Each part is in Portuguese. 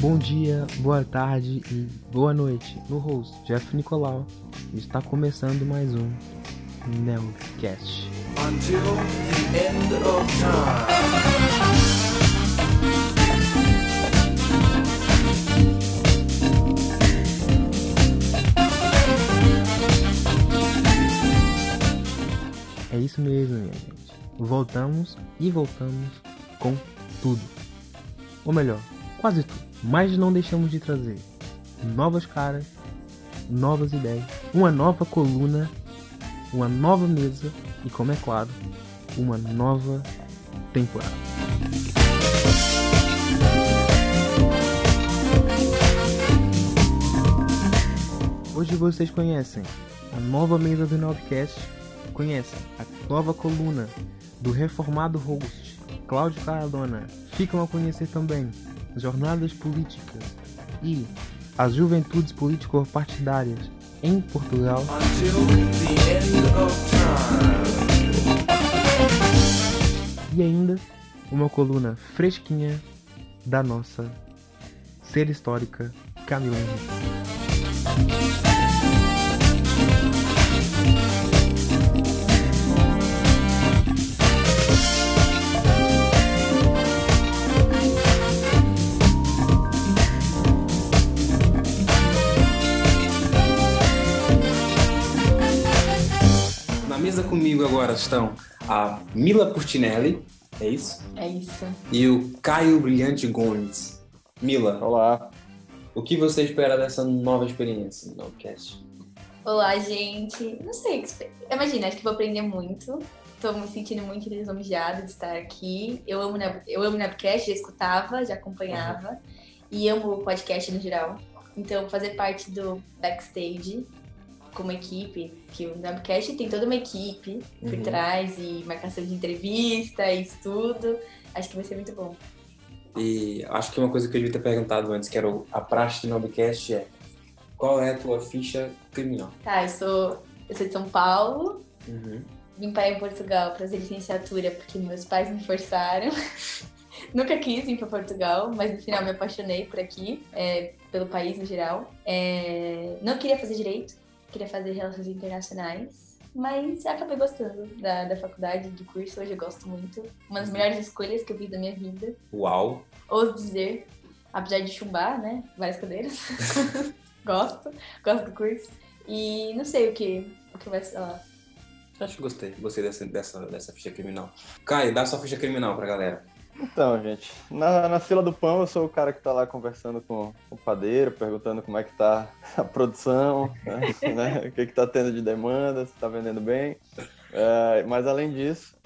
Bom dia, boa tarde e boa noite. No host, Jeff Nicolau, está começando mais um Neocast. until the end of time. Isso mesmo, minha gente. Voltamos e voltamos com tudo. Ou melhor, quase tudo. Mas não deixamos de trazer novas caras, novas ideias, uma nova coluna, uma nova mesa e, como é claro, uma nova temporada. Hoje vocês conhecem a nova mesa do Nobcast, conhecem a nova coluna do reformado host Cláudio Caradona. Ficam a conhecer também as jornadas políticas e as juventudes político-partidárias em Portugal. E ainda uma coluna fresquinha da nossa ser histórica Camila Henrique. Comigo agora estão a Mila Curtinelli, é isso? É isso. E o Caio Brilhante Gomes. Mila, Olá. o que você espera dessa nova experiência no Nobcast? Olá, gente. Não sei o que espe- Imagina, acho que vou aprender muito. Tô me sentindo muito lisonjeada de estar aqui. Eu amo, eu amo Nebcast, já escutava, já acompanhava. E amo o podcast no geral. Então, fazer parte do backstage como equipe, que o Nebcast tem toda uma equipe por Uhum. trás e marcação de entrevista e estudo. Acho que vai ser muito bom. E acho que uma coisa que eu devia ter perguntado antes, que era a praxe do Nobcast, é qual é a tua ficha criminal? Tá, eu sou, eu sou de São Paulo, Uhum. Vim para em Portugal para fazer licenciatura porque meus pais me forçaram. Nunca quis vir para Portugal, mas no final me apaixonei por aqui, é, pelo país no geral. É, não queria fazer direito, queria fazer relações internacionais, mas acabei gostando da, da faculdade, do curso. Hoje eu gosto muito. Uma das melhores escolhas que eu fiz da minha vida. Uau! Ouso dizer, apesar de chumbar, né? Várias cadeiras. gosto, gosto do curso. E não sei o que, o que vai ser lá. Acho que gostei, gostei dessa, dessa, dessa ficha criminal. Caio, dá sua ficha criminal pra galera. Então, gente, na, na fila do pão eu sou o cara que tá lá conversando com o padeiro, perguntando como é que tá a produção, né? né? o que que tá tendo de demanda, se tá vendendo bem. É, mas além disso,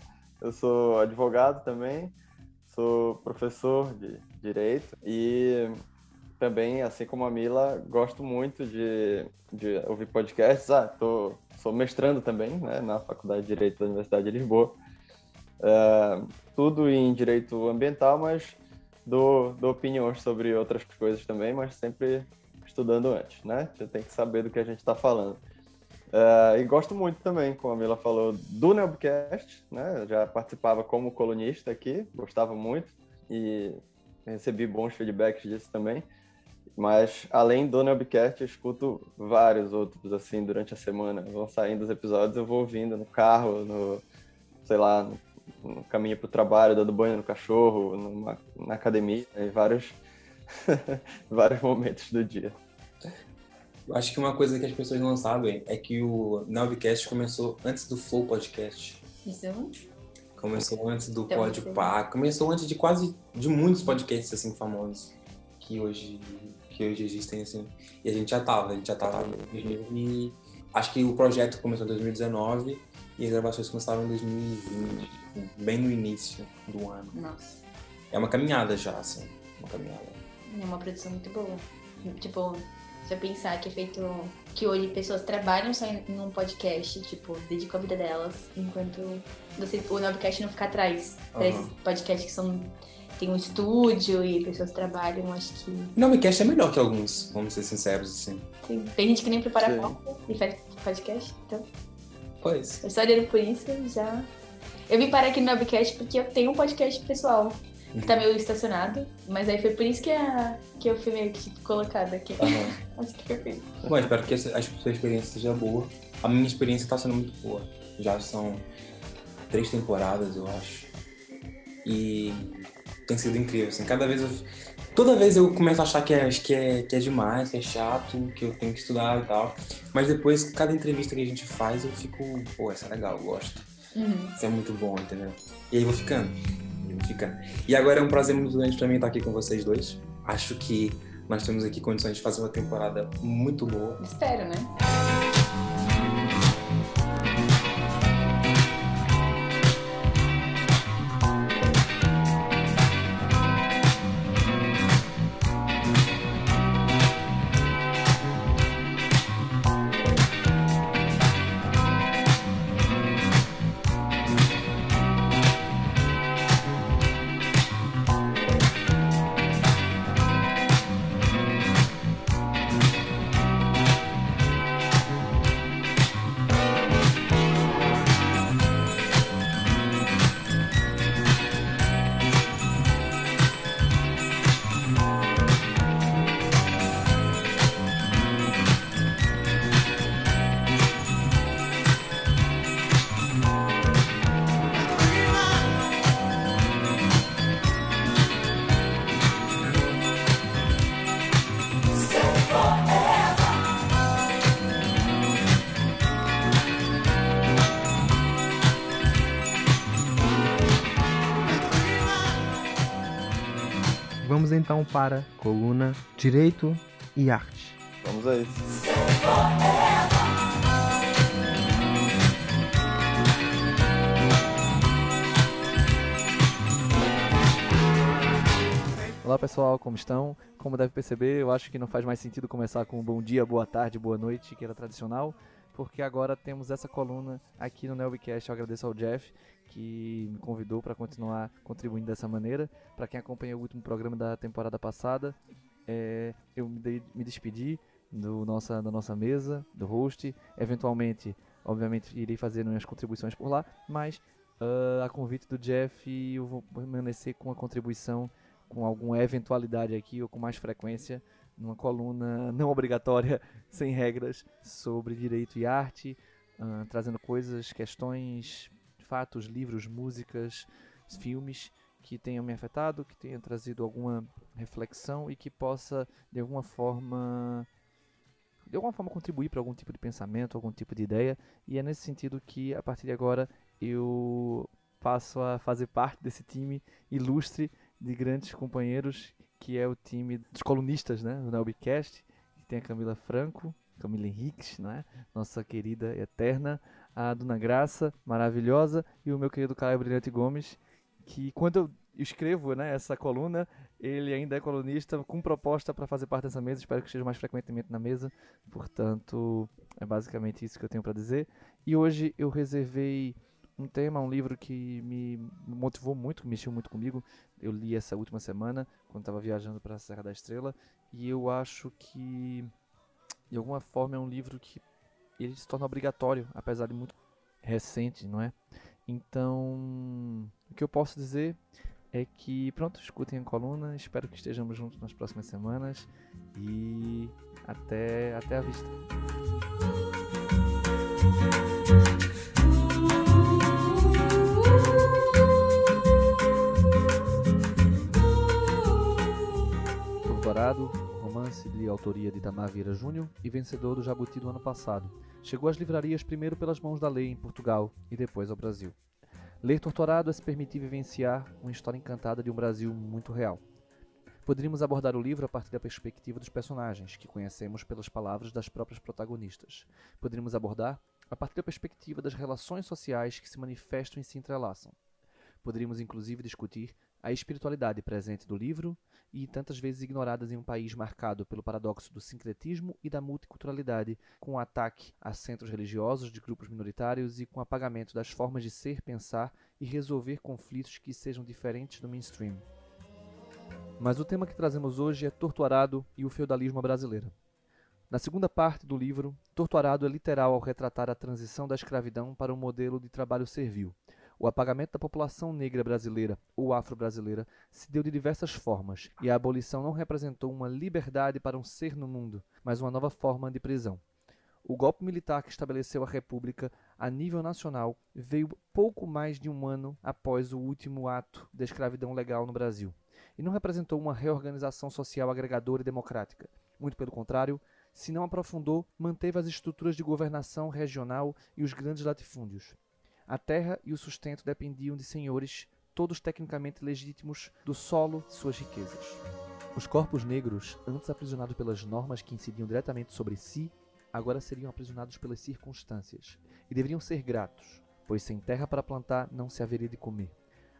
eu sou advogado também, sou professor de direito e também, assim como a Mila, gosto muito de, de ouvir podcasts. Ah, tô, sou mestrando também, né, na Faculdade de Direito da Universidade de Lisboa. É, tudo em direito ambiental, mas dou, dou opiniões sobre outras coisas também, mas sempre estudando antes, né? Você tem que saber do que a gente está falando. É, e gosto muito também, como a Mila falou, do Nebcast, né? Já participava como colunista aqui, gostava muito e recebi bons feedbacks disso também. Mas além do Nebcast, eu escuto vários outros assim durante a semana. Vão saindo os episódios, eu vou ouvindo no carro, no sei lá, no no caminho para o trabalho, dando banho no cachorro, numa, na academia, em vários, vários momentos do dia. Eu acho que uma coisa que as pessoas não sabem é que o Nobcast começou antes do Flow Podcast. Isso Começou antes do Então, Podpah, começou antes de quase de muitos podcasts assim famosos que hoje que hoje existem assim. E a gente já tava, a gente já tava em 2000 e acho que o projeto começou em 2019 e as gravações começaram em 2020, bem no início do ano. Nossa, É uma caminhada já, assim, uma caminhada. é uma produção muito boa. Tipo, Já pensar que é feito. Que hoje pessoas trabalham só em num podcast, tipo, dedicam a vida delas, enquanto você, o Nobcast não fica atrás. Aham. esses podcasts que são. Tem um estúdio e pessoas trabalham, acho que. Não, o Cast é melhor que alguns, vamos ser sinceros, assim. Tem, tem gente que nem prepara Sim. pauta e faz podcast, então. Pois. Eu só olhando por isso, já. Eu vim parar aqui no Nobcast porque eu tenho um podcast pessoal. Que tá meio estacionado. Mas aí foi por isso que, a, que eu fui meio que colocada aqui. Aham. Acho que isso. Bom, espero que a sua experiência seja boa. A minha experiência tá sendo muito boa. Já são três temporadas, eu acho. E tem sido incrível, assim. Cada vez eu. Toda vez eu começo a achar que é, que, é, que é demais, que é chato, que eu tenho que estudar e tal. Mas depois, cada entrevista que a gente faz, eu fico, pô, essa é legal, eu gosto. Uhum. Isso é muito bom, entendeu? E aí vou ficando. Eu vou ficando. E agora é um prazer muito grande pra mim estar aqui com vocês dois. Acho que nós temos aqui condições de fazer uma temporada muito boa. Espero, né? Vamos então para coluna Direito e Arte. Vamos a isso. Olá pessoal, como estão? Como deve perceber, eu acho que não faz mais sentido começar com um bom dia, boa tarde, boa noite, que era tradicional, porque agora temos essa coluna aqui no Nelbcast. Eu agradeço ao Jeff que me convidou para continuar contribuindo dessa maneira. Para quem acompanhou o último programa da temporada passada, é, eu me, me despedi do nossa, da nossa mesa, do host. Eventualmente, obviamente, irei fazer minhas contribuições por lá, mas ah, a convite do Jeff eu vou permanecer com a contribuição com alguma eventualidade aqui ou com mais frequência numa coluna não obrigatória, sem regras, sobre direito e arte, ah, trazendo coisas, questões, fatos, livros, músicas, filmes que tenham me afetado, que tenham trazido alguma reflexão e que possa de alguma forma de alguma forma contribuir para algum tipo de pensamento, algum tipo de ideia, e é nesse sentido que a partir de agora eu passo a fazer parte desse time ilustre de grandes companheiros, que é o time dos colunistas, né, do Nelbcast, que tem a Camila Franco, Camila Henriques, né, nossa querida eterna, a Dona Graça, maravilhosa, e o meu querido Caio Brilhante Gomes, que quando eu escrevo, né, essa coluna, ele ainda é colunista com proposta para fazer parte dessa mesa, espero que esteja mais frequentemente na mesa, portanto, é basicamente isso que eu tenho para dizer. E hoje eu reservei um tema, um livro que me motivou muito, que mexeu muito comigo. Eu li essa última semana, quando estava viajando para a Serra da Estrela, e eu acho que, de alguma forma, é um livro que ele se torna obrigatório, apesar de muito recente, não é? Então, o que eu posso dizer é que, pronto, escutem a coluna, espero que estejamos juntos nas próximas semanas e até, até a vista. Dourado, romance de autoria de Itamar Vieira Júnior e vencedor do Jabuti do ano passado. Chegou às livrarias primeiro pelas mãos da lei em Portugal e depois ao Brasil. Ler Torturado é se permitir vivenciar uma história encantada de um Brasil muito real. Poderíamos abordar o livro a partir da perspectiva dos personagens, que conhecemos pelas palavras das próprias protagonistas. Poderíamos abordar a partir da perspectiva das relações sociais que se manifestam e se entrelaçam. Poderíamos inclusive discutir a espiritualidade presente do livro e tantas vezes ignoradas em um país marcado pelo paradoxo do sincretismo e da multiculturalidade, com o ataque a centros religiosos de grupos minoritários e com o apagamento das formas de ser, pensar e resolver conflitos que sejam diferentes do mainstream. Mas o tema que trazemos hoje é Torturado e o feudalismo brasileiro. Na segunda parte do livro, Torturado é literal ao retratar a transição da escravidão para um modelo de trabalho servil. O apagamento da população negra brasileira ou afro-brasileira se deu de diversas formas, e a abolição não representou uma liberdade para um ser no mundo, mas uma nova forma de prisão. O golpe militar que estabeleceu a República a nível nacional veio pouco mais de um ano após o último ato da escravidão legal no Brasil, e não representou uma reorganização social agregadora e democrática. Muito pelo contrário, se não aprofundou, manteve as estruturas de governação regional e os grandes latifúndios. A terra e o sustento dependiam de senhores, todos tecnicamente legítimos, do solo e suas riquezas. Os corpos negros, antes aprisionados pelas normas que incidiam diretamente sobre si, agora seriam aprisionados pelas circunstâncias, e deveriam ser gratos, pois sem terra para plantar não se haveria de comer.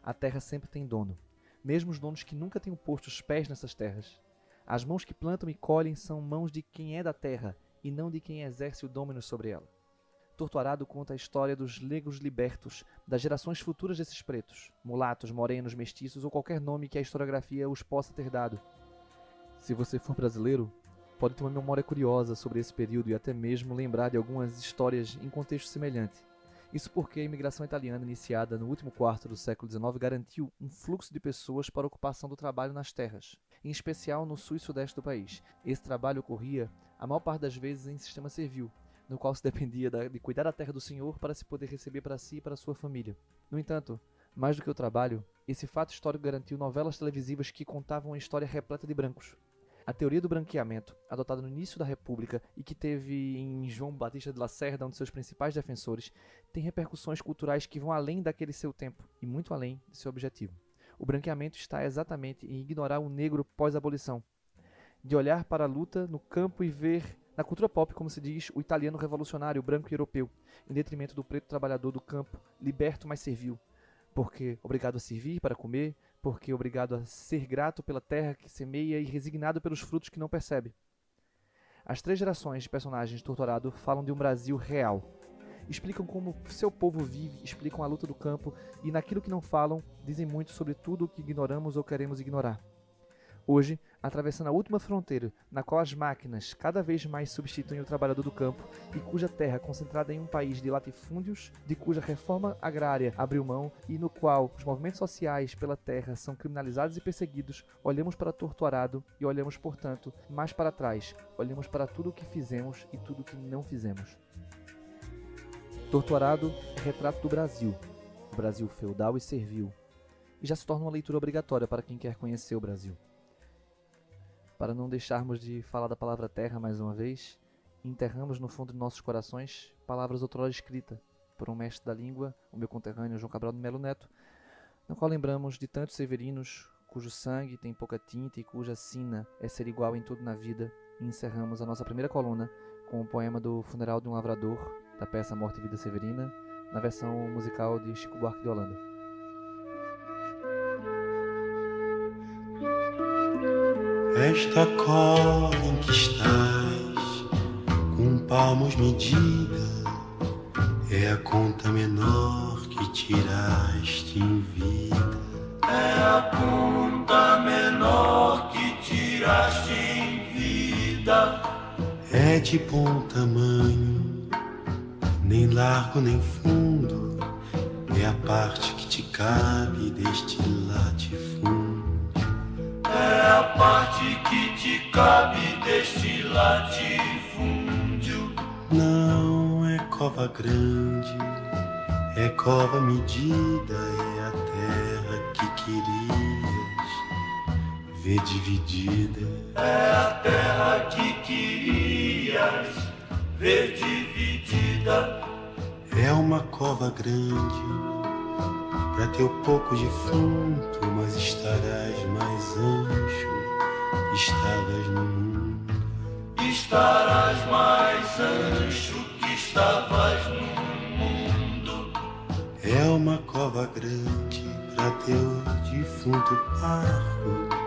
A terra sempre tem dono, mesmo os donos que nunca tenham posto os pés nessas terras. As mãos que plantam e colhem são mãos de quem é da terra e não de quem exerce o domínio sobre ela. Torturado conta a história dos negros libertos, das gerações futuras desses pretos, mulatos, morenos, mestiços ou qualquer nome que a historiografia os possa ter dado. Se você for brasileiro, pode ter uma memória curiosa sobre esse período e até mesmo lembrar de algumas histórias em contexto semelhante. Isso porque a imigração italiana iniciada no último quarto do século XIX garantiu um fluxo de pessoas para a ocupação do trabalho nas terras, em especial no sul e sudeste do país. Esse trabalho ocorria, a maior parte das vezes, em sistema servil, no qual se dependia de cuidar da terra do senhor para se poder receber para si e para sua família. No entanto, mais do que o trabalho, esse fato histórico garantiu novelas televisivas que contavam uma história repleta de brancos. A teoria do branqueamento, adotada no início da República e que teve em João Batista de Lacerda um de seus principais defensores, tem repercussões culturais que vão além daquele seu tempo e muito além de seu objetivo. O branqueamento está exatamente em ignorar o negro pós-abolição, de olhar para a luta no campo e ver na cultura pop, como se diz, o italiano revolucionário, branco e europeu, em detrimento do preto trabalhador do campo, liberto mas servil, porque obrigado a servir para comer, porque obrigado a ser grato pela terra que semeia e resignado pelos frutos que não percebe. As três gerações de personagens de Torturado falam de um Brasil real. Explicam como seu povo vive, explicam a luta do campo e naquilo que não falam, dizem muito sobre tudo o que ignoramos ou queremos ignorar. Hoje, atravessando a última fronteira, na qual as máquinas cada vez mais substituem o trabalhador do campo e cuja terra concentrada em um país de latifúndios, de cuja reforma agrária abriu mão e no qual os movimentos sociais pela terra são criminalizados e perseguidos, olhamos para Torturado e olhamos, portanto, mais para trás, olhamos para tudo o que fizemos e tudo o que não fizemos. Torturado é retrato do Brasil, o Brasil feudal e servil, e já se torna uma leitura obrigatória para quem quer conhecer o Brasil. Para não deixarmos de falar da palavra terra mais uma vez, enterramos no fundo de nossos corações palavras outrora escritas por um mestre da língua, o meu conterrâneo João Cabral de Melo Neto, no qual lembramos de tantos severinos cujo sangue tem pouca tinta e cuja sina é ser igual em tudo na vida, e encerramos a nossa primeira coluna com o poema do Funeral de um Lavrador, da peça Morte e Vida Severina, na versão musical de Chico Buarque de Holanda. Esta cova em que estás, com palmos medida, é a conta menor que tiraste em vida. É a conta menor que tiraste em vida. É de bom tamanho, nem largo nem fundo, é a parte que te cabe deste latifúndio. É a parte que te cabe deste latifúndio. Não é cova grande, é cova medida, é a terra que querias ver dividida. É a terra que querias ver dividida. É uma cova grande, pra teu pouco defunto, mas estarás mais ancho, estavas no mundo. Estarás mais ancho que estavas no mundo. É uma cova grande pra teu defunto parco,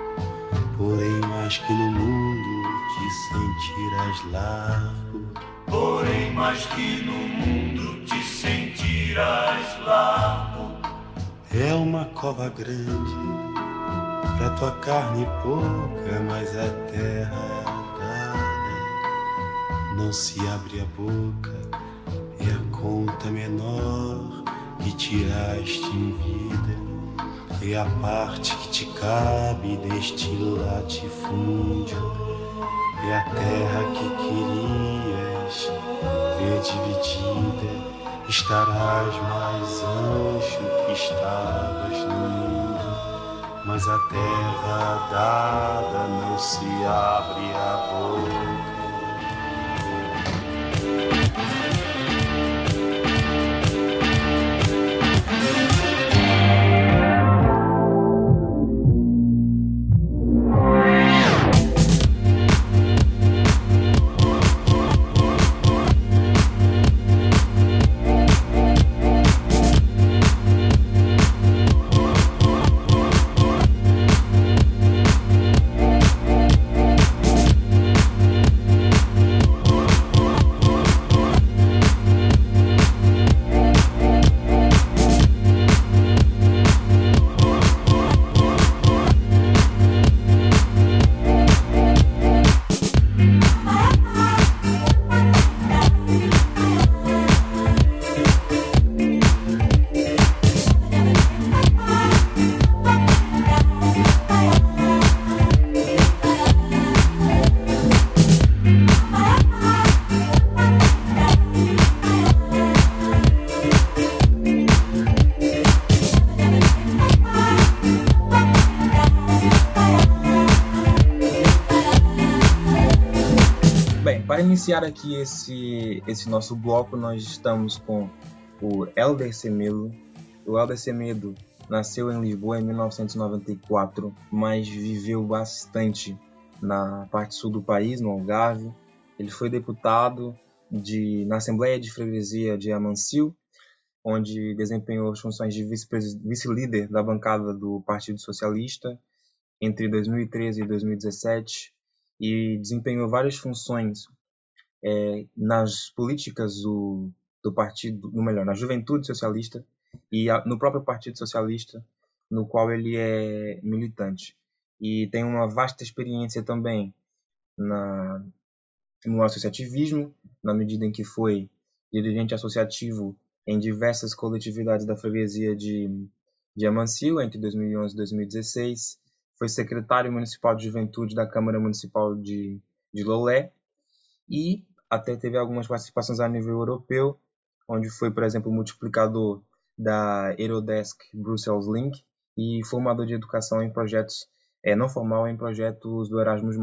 Porém, mais que no mundo te sentirás largo. Porém, mais que no mundo te sentirás largo. É uma cova grande pra tua carne pouca, mas a terra dada não se abre a boca. É a conta menor que tiraste em vida. É a parte que te cabe deste latifúndio. É a terra que querias ver dividida. Estarás mais ancho que estavas no mundo. Mas a terra dada não se abre a boca. Iniciar aqui esse, esse nosso bloco, nós estamos com o Helder Semedo. O Helder Semedo nasceu em Lisboa em 1994, mas viveu bastante na parte sul do país, no Algarve. Ele foi deputado de, na Assembleia de Freguesia de Amancio, onde desempenhou as funções de vice-líder da bancada do Partido Socialista entre 2013 e 2017 e desempenhou várias funções eh, nas políticas do, do partido, no melhor, na Juventude Socialista e a- no próprio Partido Socialista, no qual ele é militante. E tem uma vasta experiência também na, no associativismo, na medida em que foi dirigente associativo em diversas coletividades da freguesia de, de entre 2011 e 2016. Foi secretário municipal de juventude da Câmara Municipal de, de Lolé e até teve algumas participações a nível europeu, onde foi, por exemplo, multiplicador da Eurodesk Brussels Link e formador de educação em projetos é, não formal em projetos do Erasmus+,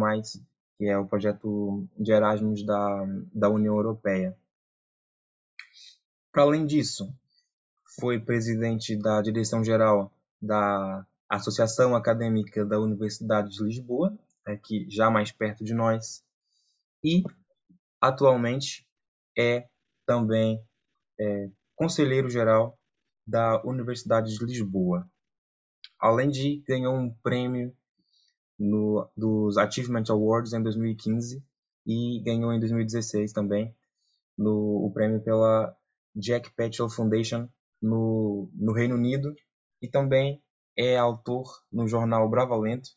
que é o projeto de Erasmus da, da União Europeia. Para além disso, foi presidente da direção-geral da Associação Acadêmica da Universidade de Lisboa, aqui já mais perto de nós, e atualmente é também é, conselheiro-geral da Universidade de Lisboa. Além de ganhou um prêmio no, dos Achievement Awards em 2015 e ganhou em 2016 também no, o prêmio pela Jack Petchell Foundation no, no Reino Unido e também é autor no jornal Bravalento,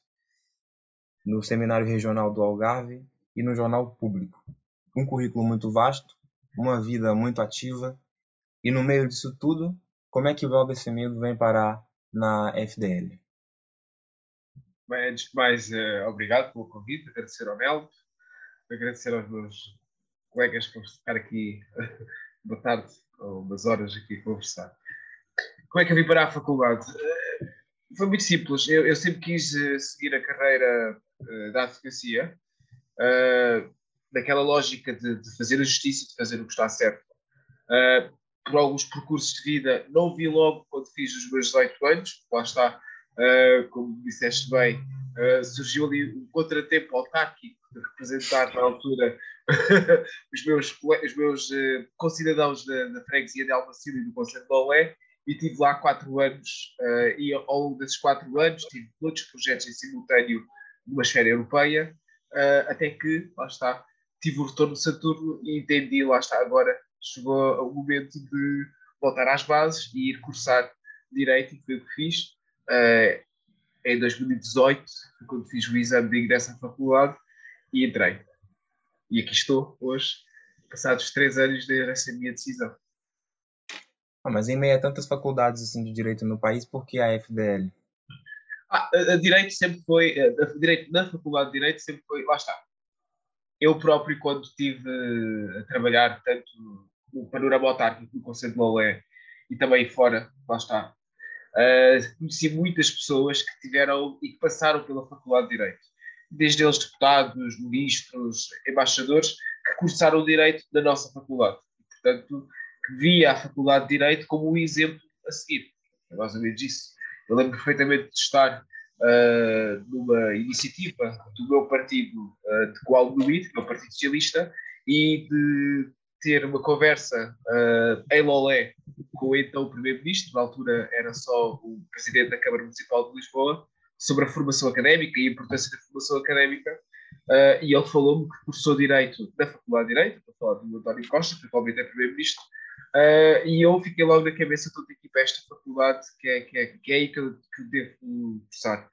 no Seminário Regional do Algarve e no Jornal Público. Um currículo muito vasto, uma vida muito ativa e no meio disso tudo, como é que o Valber Semedo vem parar na FDL? Bem, antes de mais, eh, obrigado pelo convite, agradecer ao Mel, agradecer aos meus colegas por estar aqui, boa tarde, ou umas horas aqui a conversar. Como é que eu vim parar a faculdade? Eh, Foi muito simples, eu, eu sempre quis eh, seguir a carreira da advocacia, daquela lógica de, de fazer a justiça, de fazer o que está certo. Eh, por alguns percursos de vida, não vi logo quando fiz os meus 18 anos, lá está, Uh, como disseste bem, uh, surgiu ali um contratempo autárquico de representar na altura os meus, os meus uh, concidadãos da, da freguesia de Almacil e do Conselho de Lolé e tive lá quatro anos uh, e ao longo desses quatro anos tive muitos projetos em simultâneo numa esfera europeia, uh, até que, lá está, tive o retorno de Saturno e entendi, lá está, agora chegou o momento de voltar às bases e ir cursar Direito, e foi o que fiz. Uh, em 2018, quando fiz o exame de ingresso à faculdade, e entrei. E aqui estou, hoje, passados três anos desde essa minha decisão. Ah, mas em meio a tantas faculdades assim, de Direito no país, por que a FDL? Ah, a, a Direito sempre foi, a, a Direito na Faculdade de Direito sempre foi, lá está, eu próprio, quando estive a trabalhar tanto no panorama autárquico no Conselho de Lolé e também fora, lá está, uh, conheci muitas pessoas que tiveram e que passaram pela Faculdade de Direito. Desde eles deputados, ministros, embaixadores, que cursaram o Direito da nossa faculdade. Portanto, que via a Faculdade de Direito como um exemplo a seguir. É mais ou menos isso. Eu lembro perfeitamente de estar uh, numa iniciativa do meu partido, uh, de qual me que é o Partido Socialista, e de ter uma conversa uh, em Lolé com o então Primeiro-Ministro, na altura era só o Presidente da Câmara Municipal de Lisboa, sobre a formação académica e a importância da formação académica, uh, e ele falou-me que cursou Direito na Faculdade de Direito, estou a falar do António Costa, que atualmente é Primeiro-Ministro, uh, e eu fiquei logo na cabeça toda aqui para esta faculdade, que é, que é, que é aí que eu, que devo cursar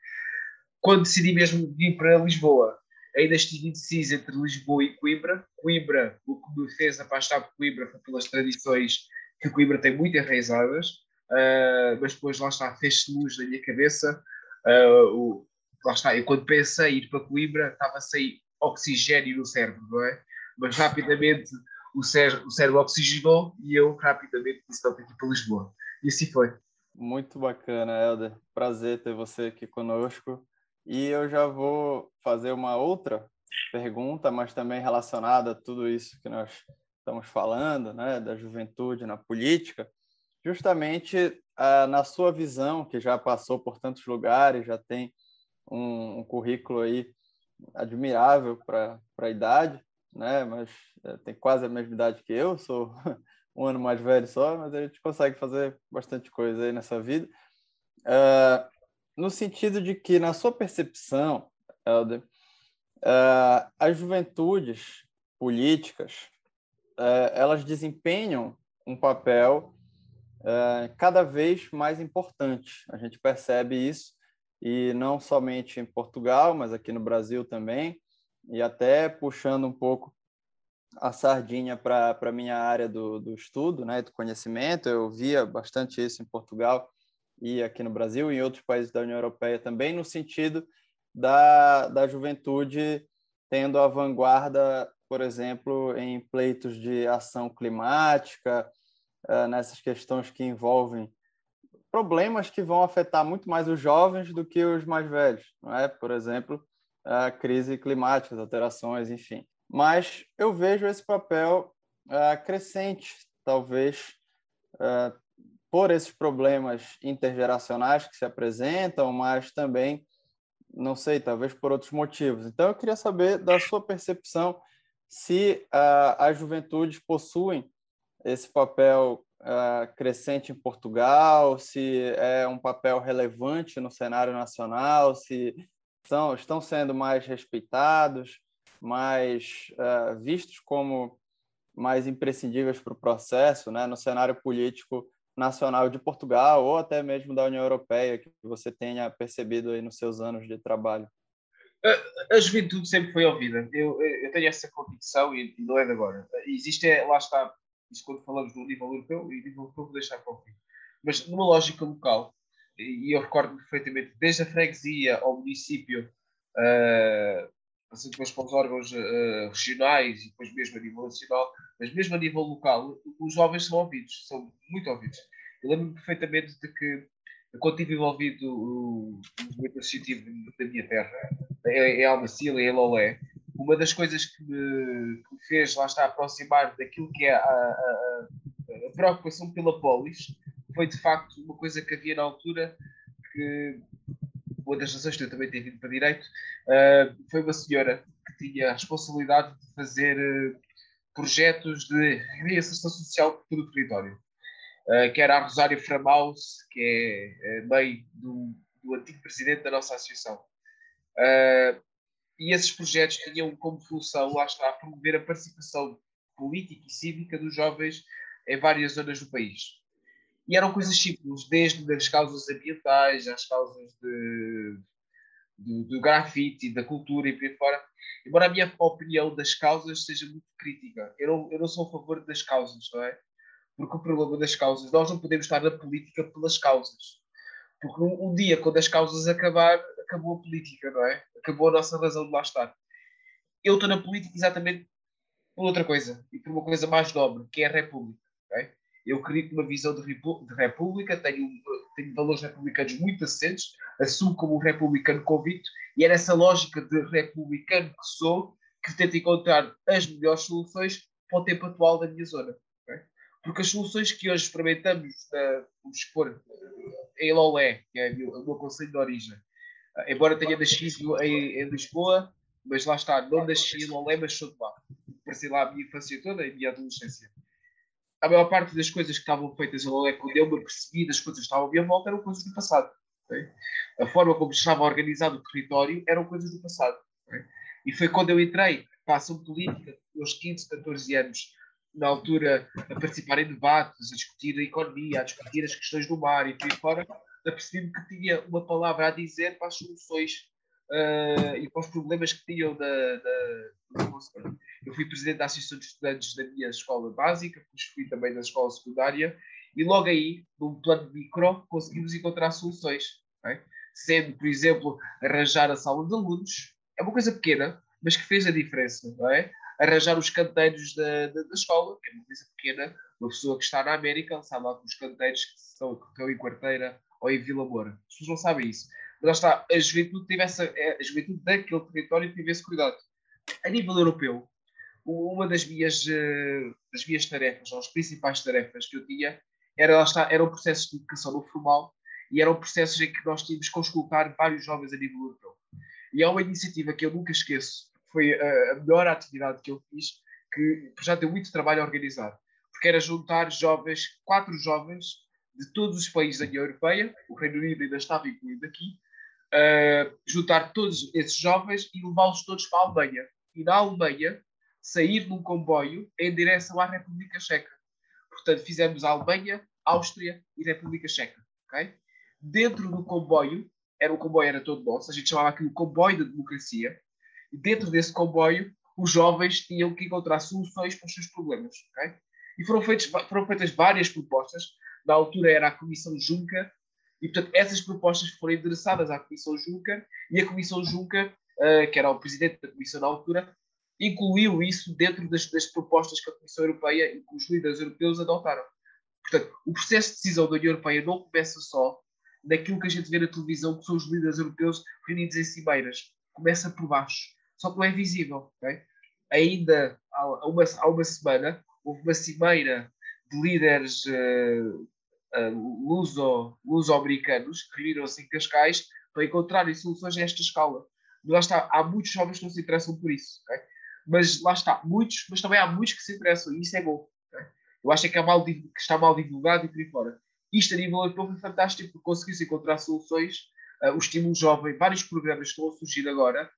quando decidi mesmo vir para Lisboa, ainda estive indeciso entre Lisboa e Coimbra. Coimbra, o que me fez apaixonar por Coimbra foi pelas tradições que Coimbra tem muito enraizadas, uh, mas depois lá está, fez-se luz na minha cabeça. Uh, o, lá está, eu quando pensei ir para Coimbra, estava sem oxigênio no cérebro, não é? Mas rapidamente o cérebro, o cérebro oxigenou e eu rapidamente disse que ir para Lisboa. E assim foi. Muito bacana, Helder. Prazer ter você aqui conosco. E eu já vou fazer uma outra pergunta, mas também relacionada a tudo isso que nós estamos falando, né, da juventude na política, justamente ah, na sua visão, que já passou por tantos lugares, já tem um, um currículo aí admirável para a idade, né, mas é, tem quase a mesma idade que eu, sou um ano mais velho só, mas a gente consegue fazer bastante coisa aí nessa vida. Uh, no sentido de que, na sua percepção, Helder, uh, as juventudes políticas uh, elas desempenham um papel cada vez mais importante. A gente percebe isso e não somente em Portugal, mas aqui no Brasil também, e até puxando um pouco a sardinha para a minha área do, do estudo, né, do conhecimento, eu via bastante isso em Portugal e aqui no Brasil e em outros países da União Europeia também, no sentido da, da juventude tendo a vanguarda, por exemplo, em pleitos de ação climática, uh, nessas questões que envolvem problemas que vão afetar muito mais os jovens do que os mais velhos, não é? Por exemplo, a crise climática, as alterações, enfim. Mas eu vejo esse papel uh, crescente, talvez, uh, por esses problemas intergeracionais que se apresentam, mas também, não sei, talvez por outros motivos. Então, eu queria saber da sua percepção se uh, as juventudes possuem esse papel uh, crescente em Portugal, se é um papel relevante no cenário nacional, se são, estão sendo mais respeitados, mais uh, vistos como mais imprescindíveis para o processo, né? no cenário político nacional de Portugal ou até mesmo da União Europeia que você tenha percebido aí nos seus anos de trabalho? A, a juventude sempre foi ouvida. Eu, eu tenho essa convicção e, não é de agora. Existe, é, lá está, isso quando falamos do nível europeu, e nível europeu vou deixar para o fim. Mas numa lógica local, e eu recordo perfeitamente, desde a freguesia ao município, uh, assim depois para os órgãos uh, regionais e depois mesmo a nível nacional, mas mesmo a nível local, os jovens são ouvidos, são muito ouvidos. Eu lembro-me perfeitamente de que, quando estive envolvido no movimento associativo da minha terra, em Almacila e em Lolé, uma das coisas que me, que me, fez, lá está, aproximar daquilo que é a, a, a, preocupação pela polis foi, de facto, uma coisa que havia na altura que uma das razões que eu também tenho vindo para direito, uh, foi uma senhora que tinha a responsabilidade de fazer uh, projetos de reinserção social por todo o território, uh, que era a Rosário Framaus, que é mãe do, do, antigo presidente da nossa associação. e esses projetos tinham como função, lá está, promover a participação política e cívica dos jovens em várias zonas do país. E eram coisas simples, desde as causas ambientais, às causas de, do, do grafite, da cultura e por aí fora. Embora a minha opinião das causas seja muito crítica, eu não, eu não sou a favor das causas, não é? Porque o problema das causas, nós não podemos estar na política pelas causas. Porque um, um dia, quando as causas acabar, acabou a política, não é? Acabou a nossa razão de lá estar. Eu estou na política exatamente por outra coisa, e por uma coisa mais nobre, que é a República. Okay? Eu acredito numa visão de, de República, tenho, tenho valores republicanos muito assentes, assumo como um republicano convicto, e é nessa lógica de republicano que sou que tento encontrar as melhores soluções para o tempo atual da minha zona. Okay? Porque as soluções que hoje experimentamos, na, vamos expor, em Lolé, que é o meu conselho de origem, embora tenha nascido em, em Lisboa, mas lá está, não nasci em Lolé, mas sou de lá. Passei lá a minha infância toda e a minha adolescência. A maior parte das coisas que estavam feitas em Lolé, quando eu me apercebi das coisas que estavam à minha volta, eram coisas do passado. A forma como estava organizado o território eram coisas do passado. E foi quando eu entrei para a ação política, aos 15, 14 anos, na altura, a participar em debates, a discutir a economia, a discutir as questões do mar e por aí fora, apercebi-me que tinha uma palavra a dizer para as soluções uh, e para os problemas que tinham da, da, Eu fui presidente da Associação de Estudantes da minha escola básica, depois fui também da escola secundária, e logo aí, num plano micro, conseguimos encontrar soluções. Okay? Sendo, por exemplo, arranjar a sala de alunos, é uma coisa pequena, mas que fez a diferença, não é? Arranjar os canteiros da, da, da escola, que é uma coisa pequena, uma pessoa que está na América sabe lá com os canteiros que, são, que estão em quarteira ou em Vila Moura. As pessoas não sabem isso. Mas lá está, a juventude, teve essa, é, a juventude daquele território teve esse cuidado. A nível europeu, uma das minhas, eh, das minhas tarefas, ou as principais tarefas que eu tinha, era, lá está, era um processo de educação não formal e eram processos em que nós tínhamos que consultar vários jovens a nível europeu. E há uma iniciativa que eu nunca esqueço, foi a melhor atividade que eu fiz, que já deu muito trabalho a organizar, porque era juntar jovens, quatro jovens de todos os países da União Europeia, o Reino Unido ainda estava incluído aqui, uh, juntar todos esses jovens e levá-los todos para a Alemanha. E na Alemanha, sair num comboio em direção à República Checa. Portanto, fizemos a Alemanha, Áustria e República Checa. Okay? Dentro do comboio, era o comboio era todo nosso, a gente chamava aquilo comboio da democracia, e dentro desse comboio, os jovens tinham que encontrar soluções para os seus problemas. Okay? E foram, feitos, foram feitas várias propostas, na altura era a Comissão Juncker, e portanto essas propostas foram endereçadas à Comissão Juncker, e a Comissão Juncker, uh, que era o presidente da Comissão na altura, incluiu isso dentro das, das, propostas que a Comissão Europeia e que os líderes europeus adotaram. Portanto, o processo de decisão da União Europeia não começa só naquilo que a gente vê na televisão, que são os líderes europeus reunidos em cimeiras. Começa por baixo. Só que não é visível. Okay? Ainda há uma, há uma semana, houve uma cimeira de líderes uh, uh, luso, luso-americanos que reuniram-se em Cascais para encontrarem soluções a esta escala. Mas lá está, há muitos jovens que não se interessam por isso. Okay? Mas lá está, muitos, mas também há muitos que se interessam e isso é bom. Okay? Eu acho que, é mal, que está mal divulgado e por aí fora. Isto a nível europeu foi fantástico porque conseguiu-se encontrar soluções, uh, o estímulo jovem, vários programas que estão a surgir agora,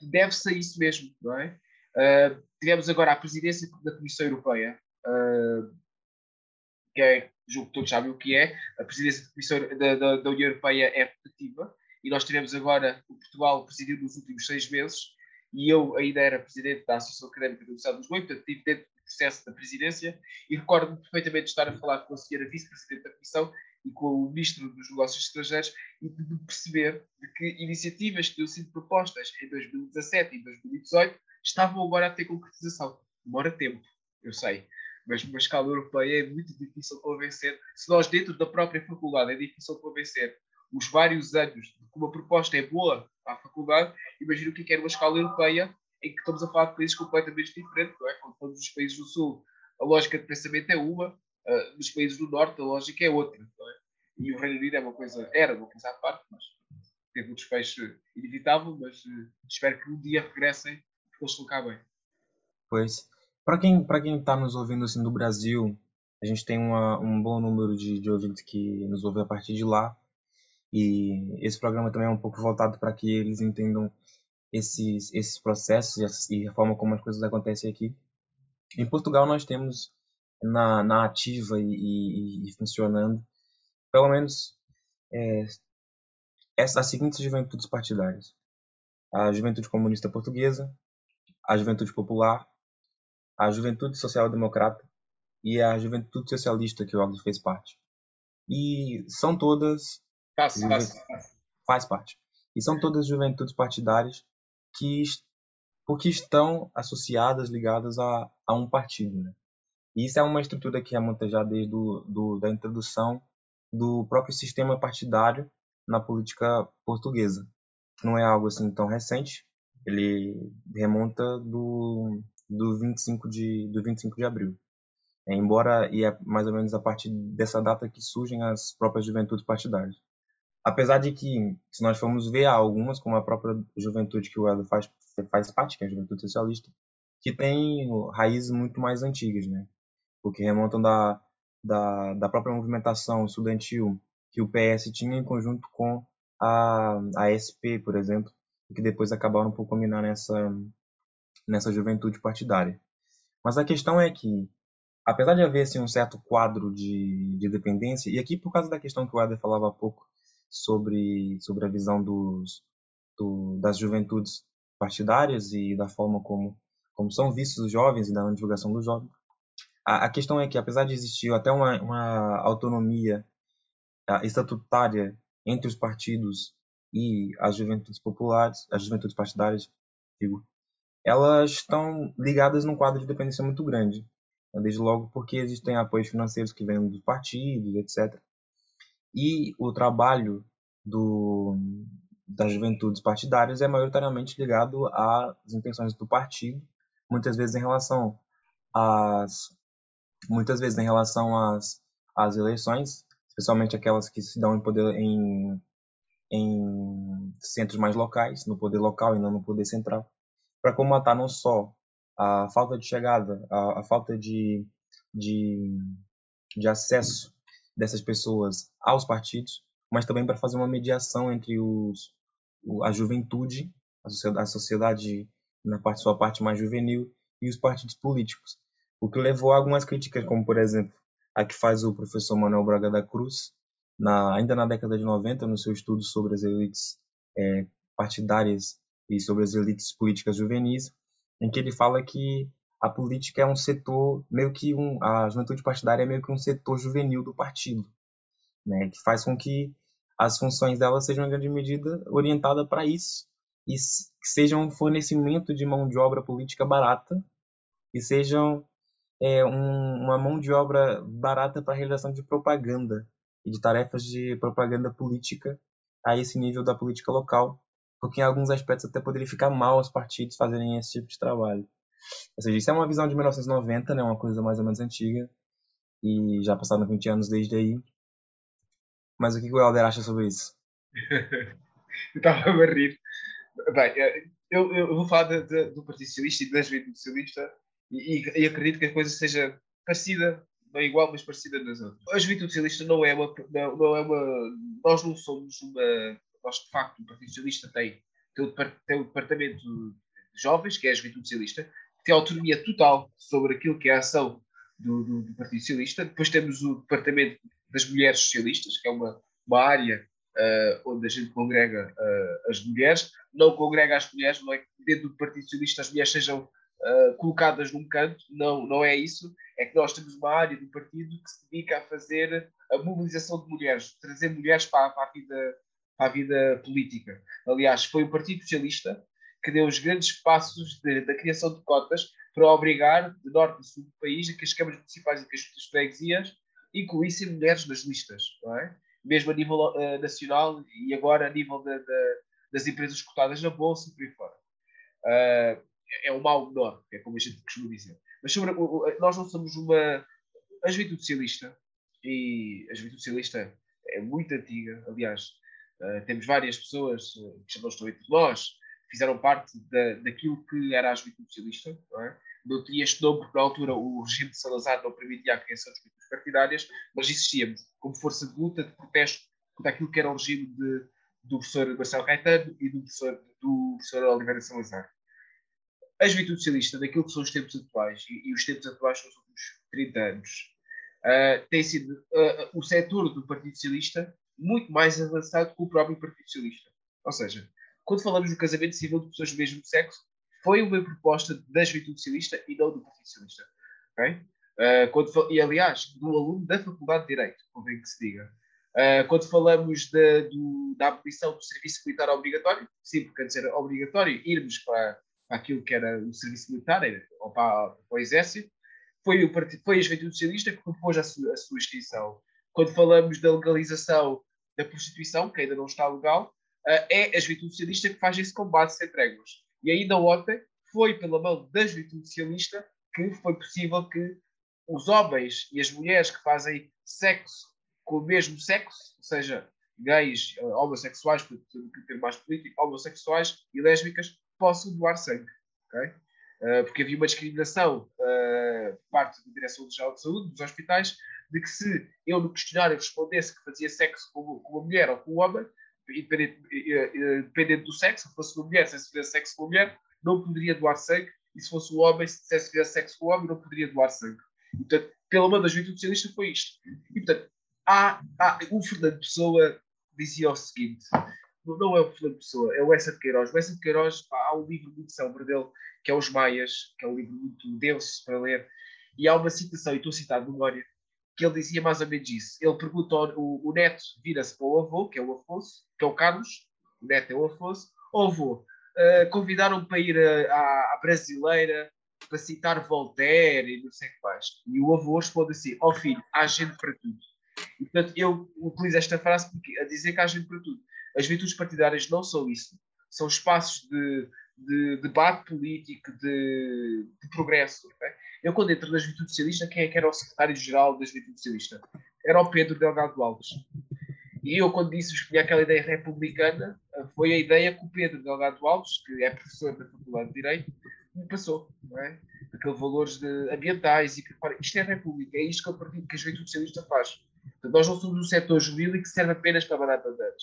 deve-se a isso mesmo, não é? Uh, tivemos agora a presidência da Comissão Europeia, uh, que é, julgo que todos sabem o que é, a presidência da, da, da, União Europeia é rotativa, e nós tivemos agora, o Portugal presidiu nos últimos seis meses, e eu ainda era presidente da Associação Académica da Universidade de Lisboa, portanto estive dentro do processo da presidência, e recordo-me perfeitamente de estar a falar com a senhora vice-presidente da Comissão e com o Ministro dos Negócios Estrangeiros e de perceber que iniciativas que tinham sido propostas em 2017 e 2018 estavam agora a ter concretização. Demora tempo, eu sei, mas numa escala europeia é muito difícil convencer. Se nós, dentro da própria faculdade, é difícil convencer os vários anos de que uma proposta é boa para a faculdade, imagina o que é uma escala europeia em que estamos a falar de países completamente diferentes, não é? Quando falamos dos países do Sul, a lógica de pensamento é uma, uh, nos países do Norte a lógica é outra, não é? E o Reino Unido é uma coisa, era uma coisa à parte, mas teve um desfecho inevitável, mas uh, espero que um dia regressem porque eles estão cá bem. Pois. Para quem para quem está nos ouvindo assim do Brasil, a gente tem uma, um bom número de, de ouvintes que nos ouvem a partir de lá. E esse programa também é um pouco voltado para que eles entendam esses, esses processos e a forma como as coisas acontecem aqui. Em Portugal nós temos na, na ativa e, e, e funcionando, pelo menos é, as seguintes juventudes partidárias. A Juventude Comunista Portuguesa, a Juventude Popular, a Juventude Social Democrata e a Juventude Socialista, que o Aldo fez parte. E são todas. Faz, faz, faz parte. E são todas juventudes partidárias que porque estão associadas, ligadas a, a um partido. Né? E isso é uma estrutura que remonta já desde do, do, da introdução do próprio sistema partidário na política portuguesa. Não é algo assim tão recente, ele remonta do, do, 25, de, do 25 de abril. É, embora, e é mais ou menos a partir dessa data que surgem as próprias juventudes partidárias. Apesar de que, se nós formos ver, algumas, como a própria juventude que o Elo faz, faz parte, que é a juventude socialista, que tem raízes muito mais antigas, né? Porque remontam da, da, da própria movimentação estudantil que o PS tinha em conjunto com a, a SP, por exemplo, que depois acabaram por combinar nessa, nessa juventude partidária. Mas a questão é que, apesar de haver assim, um certo quadro de, de dependência, e aqui por causa da questão que o Eder falava há pouco sobre, sobre a visão dos, do, das juventudes partidárias e da forma como, como são vistos os jovens e da divulgação dos jovens, a, a questão é que, apesar de existir até uma, uma autonomia estatutária entre os partidos e as juventudes populares, as juventudes partidárias, digo, elas estão ligadas num quadro de dependência muito grande. Né? Desde logo porque existem apoios financeiros que vêm dos partidos, etc. E o trabalho do, das juventudes partidárias é maioritariamente ligado às intenções do partido, muitas vezes em relação às muitas vezes em relação às, às eleições, especialmente aquelas que se dão em poder em, em centros mais locais, no poder local e não no poder central, para combater não só a falta de chegada, a, a falta de, de, de acesso dessas pessoas aos partidos, mas também para fazer uma mediação entre os, a juventude, a sociedade, a sociedade na parte, sua parte mais juvenil, e os partidos políticos. O que levou a algumas críticas, como por exemplo a que faz o professor Manuel Braga da Cruz, na, ainda na década de 90, no seu estudo sobre as elites é, partidárias e sobre as elites políticas juvenis, em que ele fala que a política é um setor, meio que um, a juventude partidária é meio que um setor juvenil do partido, né, que faz com que as funções dela sejam, em grande medida, orientadas para isso, e que sejam um fornecimento de mão de obra política barata, e sejam é, um, uma mão de obra barata para a realização de propaganda e de tarefas de propaganda política a esse nível da política local, porque em alguns aspectos até poderia ficar mal os partidos fazerem esse tipo de trabalho. Ou seja, isso é uma visão de 1990, né, uma coisa mais ou menos antiga, e já passaram 20 anos desde aí. Mas o que o Helder acha sobre isso? Estava a rir. Bem, eh, eu, eu vou falar de, de, do Partido Socialista e da Juventude Socialista e, e, acredito que a coisa seja parecida, não igual, mas parecida das outras. A Juventude Socialista não é uma, não, não é uma. Nós não somos uma. Nós, de facto, o Partido Socialista tem, tem, o, tem o departamento de jovens, que é a Juventude Socialista, que tem autonomia total sobre aquilo que é a ação do, do, do Partido Socialista. Depois temos o departamento das mulheres socialistas, que é uma, uma área uh, onde a gente congrega uh, as mulheres. Não congrega as mulheres, não é que dentro do Partido Socialista as mulheres sejam uh, colocadas num canto, não, não é isso. É que nós temos uma área do partido que se dedica a fazer a mobilização de mulheres, trazer mulheres para, para, a, vida, a vida política. Aliás, foi o Partido Socialista que deu os grandes passos da criação de cotas para obrigar, de norte a sul do país, a que as câmaras municipais e que as freguesias incluíssem mulheres nas listas, é? mesmo a nível uh, nacional e agora a nível de, de, das empresas cotadas na Bolsa e por aí fora. Uh, é um mal menor, é como a gente costuma dizer. Mas sobre, nós não somos uma. A juventude socialista, e a juventude socialista é muito antiga, aliás, uh, temos várias pessoas uh, que já não estão entre nós, fizeram parte da, daquilo que era a juventude socialista, não, é? tinha este nome porque na altura o regime de Salazar não permitia a criação de juventudes partidárias, mas existíamos como força de luta, de protesto contra aquilo que era o regime de, do professor Marcelo Caetano e do professor, do professor Oliveira Salazar. A juventude socialista, naquilo que são os tempos atuais, e, e os tempos atuais são os últimos 30 anos, uh, tem sido uh, o setor do Partido Socialista muito mais avançado que o próprio Socialista. Ou seja, quando falamos do casamento civil de pessoas do mesmo sexo, foi uma proposta da juventude socialista e não do Socialista. Okay? Uh, quando, e, aliás, do aluno da Faculdade de Direito, convém que se diga. Uh, quando falamos de, do, da abolição do serviço militar obrigatório, sim, porque antes era obrigatório irmos para, para aquilo que era o serviço militar, ou para, para o exército, foi, o foi a Juventude Socialista que propôs a sua, a sua extinção. Quando falamos da legalização da prostituição, que ainda não está legal, uh, é a Juventude Socialista que faz esse combate sem tréguas. E ainda ontem foi pela mão da Juventude Socialista que foi possível que os homens e as mulheres que fazem sexo com o mesmo sexo, ou seja, gays, uh, homossexuais, para ter mais político, homossexuais e lésbicas, possam doar sangue. Okay? Uh, porque havia uma discriminação uh, por parte da Direção-Geral de Saúde, dos hospitais, de que se eu no questionário respondesse que fazia sexo com, com uma mulher ou com um homem, independente do sexo, se fosse uma mulher, se fizesse sexo com uma mulher, não poderia doar sangue, e se fosse um homem, se fizesse sexo com um homem, não poderia doar sangue. E, portanto, pela mão da juventude socialista foi isto. E, portanto, há, há, o Fernando Pessoa dizia o seguinte: não é o Fernando Pessoa, é o Essa de Queiroz. O Essa de Queiroz, pá, há um livro muito célebre dele, que é Os Maias, que é um livro muito denso para ler, e há uma citação, e estou a citar de memória, que ele dizia mais ou menos isso. Ele pergunta, o, o neto vira-se para o avô, que é o Afonso, que é o Carlos, o neto é o Afonso, o avô, uh, convidaram-me para ir à, à brasileira para citar Voltaire e não sei o que mais. E o avô responde assim: Ó oh, filho, há gente para tudo. E, portanto, eu utilizo esta frase porque, a dizer que há gente para tudo. As virtudes partidárias não são isso. São espaços de, de debate político, de, de progresso. Okay? Eu, quando entro nas virtudes socialistas, quem é que era o secretário-geral das virtudes socialistas? Era o Pedro Delgado Alves. E eu, quando disse que tinha aquela ideia republicana, foi a ideia que o Pedro Delgado Alves, que é professor da Faculdade de Direito, me passou. É? Aqueles valores de, ambientais e que, isto é República, é isto que, eu que a juventude socialista faz. Nós não somos um setor jurídico que serve apenas para mandar bandeiras.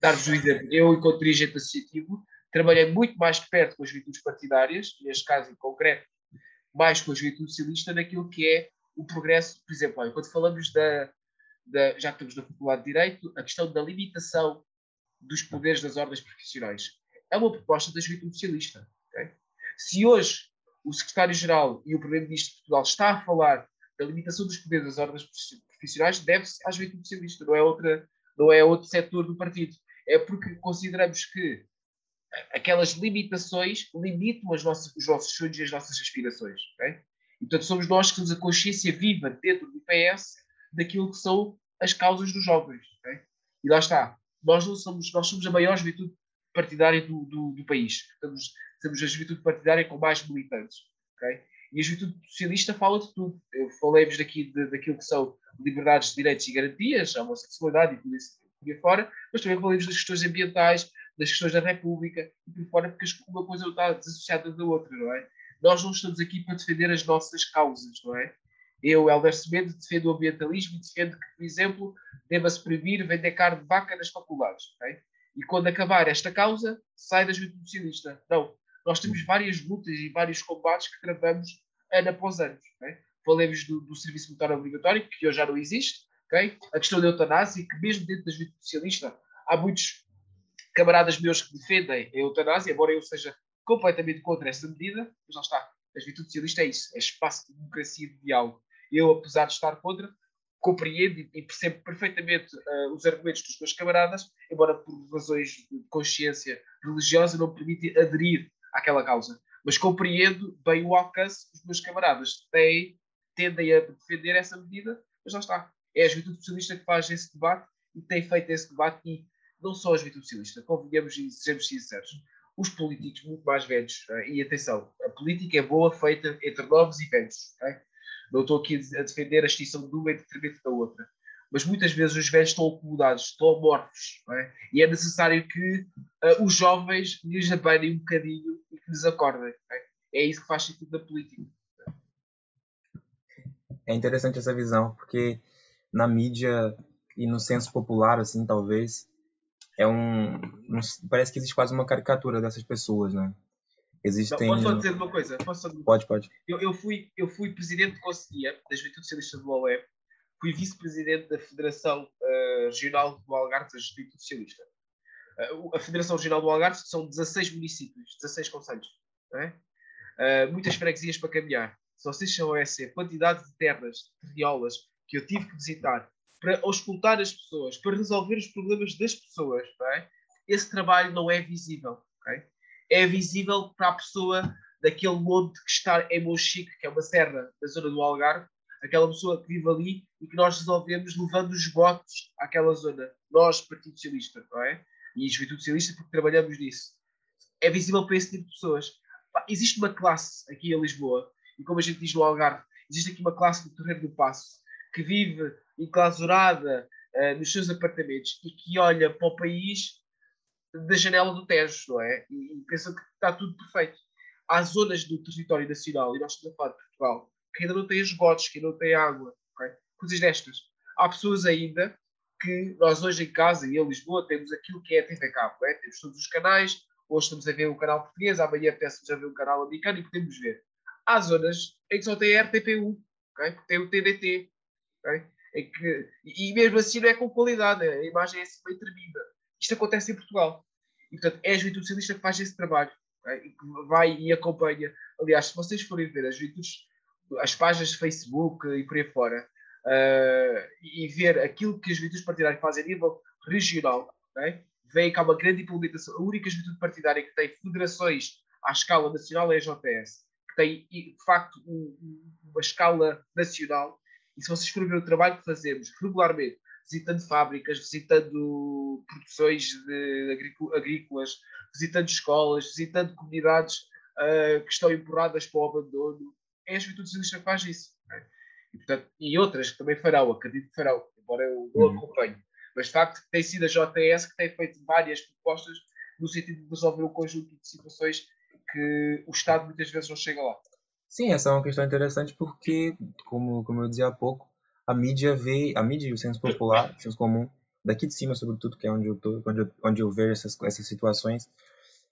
Dar-vos um exemplo. Eu, enquanto dirigente associativo, trabalhei muito mais de perto com as juventudes partidárias, neste caso em concreto, mais com a juventude socialista, naquilo que é o progresso. Por exemplo, quando falamos da, da, já que estamos na Faculdade de Direito, a questão da limitação dos poderes das ordens profissionais. É uma proposta da juventude socialista. Okay? Se hoje o secretário-geral e o primeiro-ministro de Portugal está a falar da limitação dos poderes das ordens profissionais, deve-se à juventude socialista, não é, outra, não é outro setor do partido. É porque consideramos que aquelas limitações limitam as nossas, os nossos sonhos e as nossas aspirações. Okay? E, portanto, somos nós que temos a consciência viva dentro do PS daquilo que são as causas dos jovens. Okay? E lá está. Nós não somos, nós somos a maior juventude partidária do, do, do país. Somos a juventude partidária com mais militantes. Okay? E a juventude socialista fala de tudo. Eu falei-vos daqui de, daquilo que são liberdades, direitos e garantias, a homossexualidade e tudo isso por fora, mas também falei-vos das questões ambientais, das questões da República e por fora, porque uma coisa está desassociada da outra, não é? Nós não estamos aqui para defender as nossas causas, não é? Eu, Helder Semedo, defendo o ambientalismo e defendo que, por exemplo, deva-se proibir vender carne de vaca nas faculdades. Okay? E quando acabar esta causa, sai da juventude socialista. Não. Nós temos várias lutas e vários combates que travamos ano após ano. Okay? Falei-vos do, do, serviço militar obrigatório, que hoje já não existe. Okay? A questão da eutanásia, que mesmo dentro da juventude socialista há muitos camaradas meus que defendem a eutanásia, embora eu seja completamente contra essa medida, mas lá está. A juventude socialista é isso, é espaço de democracia e de diálogo eu, apesar de estar contra, compreendo e percebo perfeitamente uh, os argumentos dos meus camaradas, embora por razões de consciência religiosa não me aderir àquela causa. Mas compreendo bem o alcance dos meus camaradas. Têm, tendem a defender essa medida, mas lá está. É a juventude socialista que faz esse debate e tem feito esse debate e não só a juventude socialista, convenhamos e sejamos sinceros, os políticos muito mais velhos, uh, e atenção, a política é boa feita entre novos e velhos, okay? Não estou aqui a defender a extinção de uma em detrimento da outra. Mas muitas vezes os velhos estão acomodados, estão amorfos. É? E é necessário que uh, os jovens lhes abanem um bocadinho e que lhes acordem. É? é isso que faz sentido na política. É interessante essa visão, porque na mídia e no senso popular, assim, talvez, é um, um- parece que existe quase uma caricatura dessas pessoas, né? Não, Existem. posso só dizer uma coisa? Posso só dizer uma Pode, pode. Eu, eu fui, eu fui presidente de Conselhia da Juventude Socialista do OE, fui vice-presidente da Federação eh, Regional do Algarve da Juventude Socialista. O- a Federação Regional do Algarve são 16 municípios, 16 conselhos. é? Eh, muitas freguesias para caminhar. Se vocês são essa quantidade de terras, terriolas, que eu tive que visitar para auscultar as pessoas, para resolver os problemas das pessoas, é? esse trabalho não é visível. ok? É visível para a pessoa daquele monte que está em Monchique, que é uma serra da zona do Algarve, aquela pessoa que vive ali e que nós resolvemos levando os votos àquela zona. Nós, Partido Socialista, não é? E Juventude Socialista, porque trabalhamos nisso. É visível para esse tipo de pessoas. Existe uma classe aqui em Lisboa, e como a gente diz no Algarve, existe aqui uma classe do Terreiro do Passo, que vive enclausurada eh, nos seus apartamentos e que olha para o país da janela do Tejo, não é? E, e pensa que está tudo perfeito. Há zonas do território nacional, e nós estamos a falar de Portugal, que ainda não têm esgotos, que ainda não têm água, ok? coisas destas. Há pessoas ainda que nós hoje em casa, e em Lisboa, temos aquilo que é a TV Cabo, é? temos todos os canais, hoje estamos a ver um canal português, amanhã apetece-nos a ver um canal americano e podemos ver. Há zonas em que só tem RTP1, ok? porque tem o TDT, ok? em que, e mesmo assim não é com qualidade, a imagem é assim meio tremida. Isto acontece em Portugal. E, portanto, é a Juventude Socialista que faz esse trabalho. ok? E que vai e acompanha. Aliás, se vocês forem ver as juventudes, as páginas de Facebook e por aí fora, ah, e ver aquilo que as juventudes partidárias fazem a nível regional, ok? vem cá uma grande implementação. A única juventude partidária que tem federações à escala nacional é a JS, que tem, de facto, um- um- uma escala nacional. E se vocês forem ver o trabalho que fazemos regularmente, visitando fábricas, visitando produções agrícolas, visitando escolas, visitando comunidades ah, que estão empurradas para o abandono, é a juventude socialista que faz isso. ok? E, portanto, e outras que também farão, acredito que farão, embora eu não Uhum. acompanhe. Mas de facto tem sido a JS que tem feito várias propostas no sentido de resolver um conjunto de situações que o Estado muitas vezes não chega lá. Sim, essa é uma questão interessante porque, como, como eu dizia há pouco, a mídia vê, a mídia e o senso popular, o senso comum, daqui de cima, sobretudo, que é onde eu tô, onde eu, onde eu vejo essas, essas situações,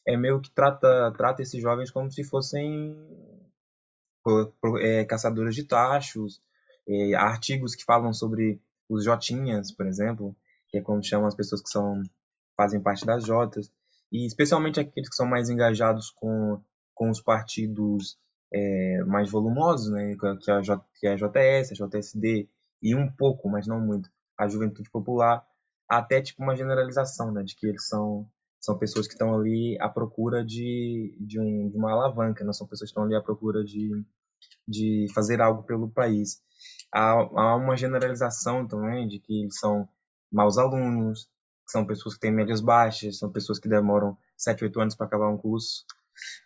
é meio que trata, trata esses jovens como se fossem é, caçadores de tachos, é, artigos que falam sobre os jotinhas, por exemplo, que é como chamam as pessoas que são fazem parte das jotas, e especialmente aqueles que são mais engajados com, com os partidos é, mais volumosos, né, que é a J- que é a JS, a JSD, e um pouco, mas não muito, a Juventude Popular, até tipo uma generalização, né, de que eles são são pessoas que estão ali à procura de, de, um, de uma alavanca, não são pessoas que estão ali à procura de, de fazer algo pelo país. Há, há uma generalização também de que eles são maus alunos, que são pessoas que têm médias baixas, são pessoas que demoram 7, 8 anos para acabar um curso,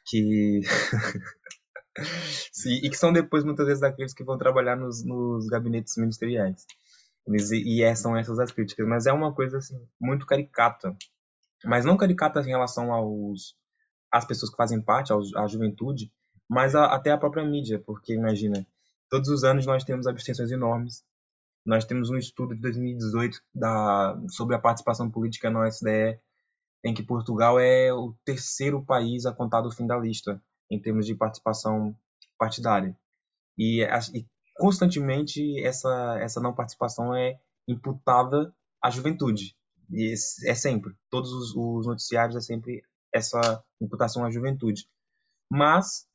que e que são depois muitas vezes daqueles que vão trabalhar nos, nos gabinetes ministeriais. Eles- E, é- são essas as críticas, mas é uma coisa assim muito caricata, mas não caricata em relação aos às pessoas que fazem parte, aos, à juventude, mas a- até a própria mídia, porque imagina, todos os anos nós temos abstenções enormes. Nós temos um estudo de 2018 da, sobre a participação política na OSDE, em que Portugal é o terceiro país a contar do fim da lista em termos de participação partidária. E, e constantemente essa essa não participação é imputada à juventude. E é sempre, todos os, os noticiários é sempre essa imputação à juventude. Mas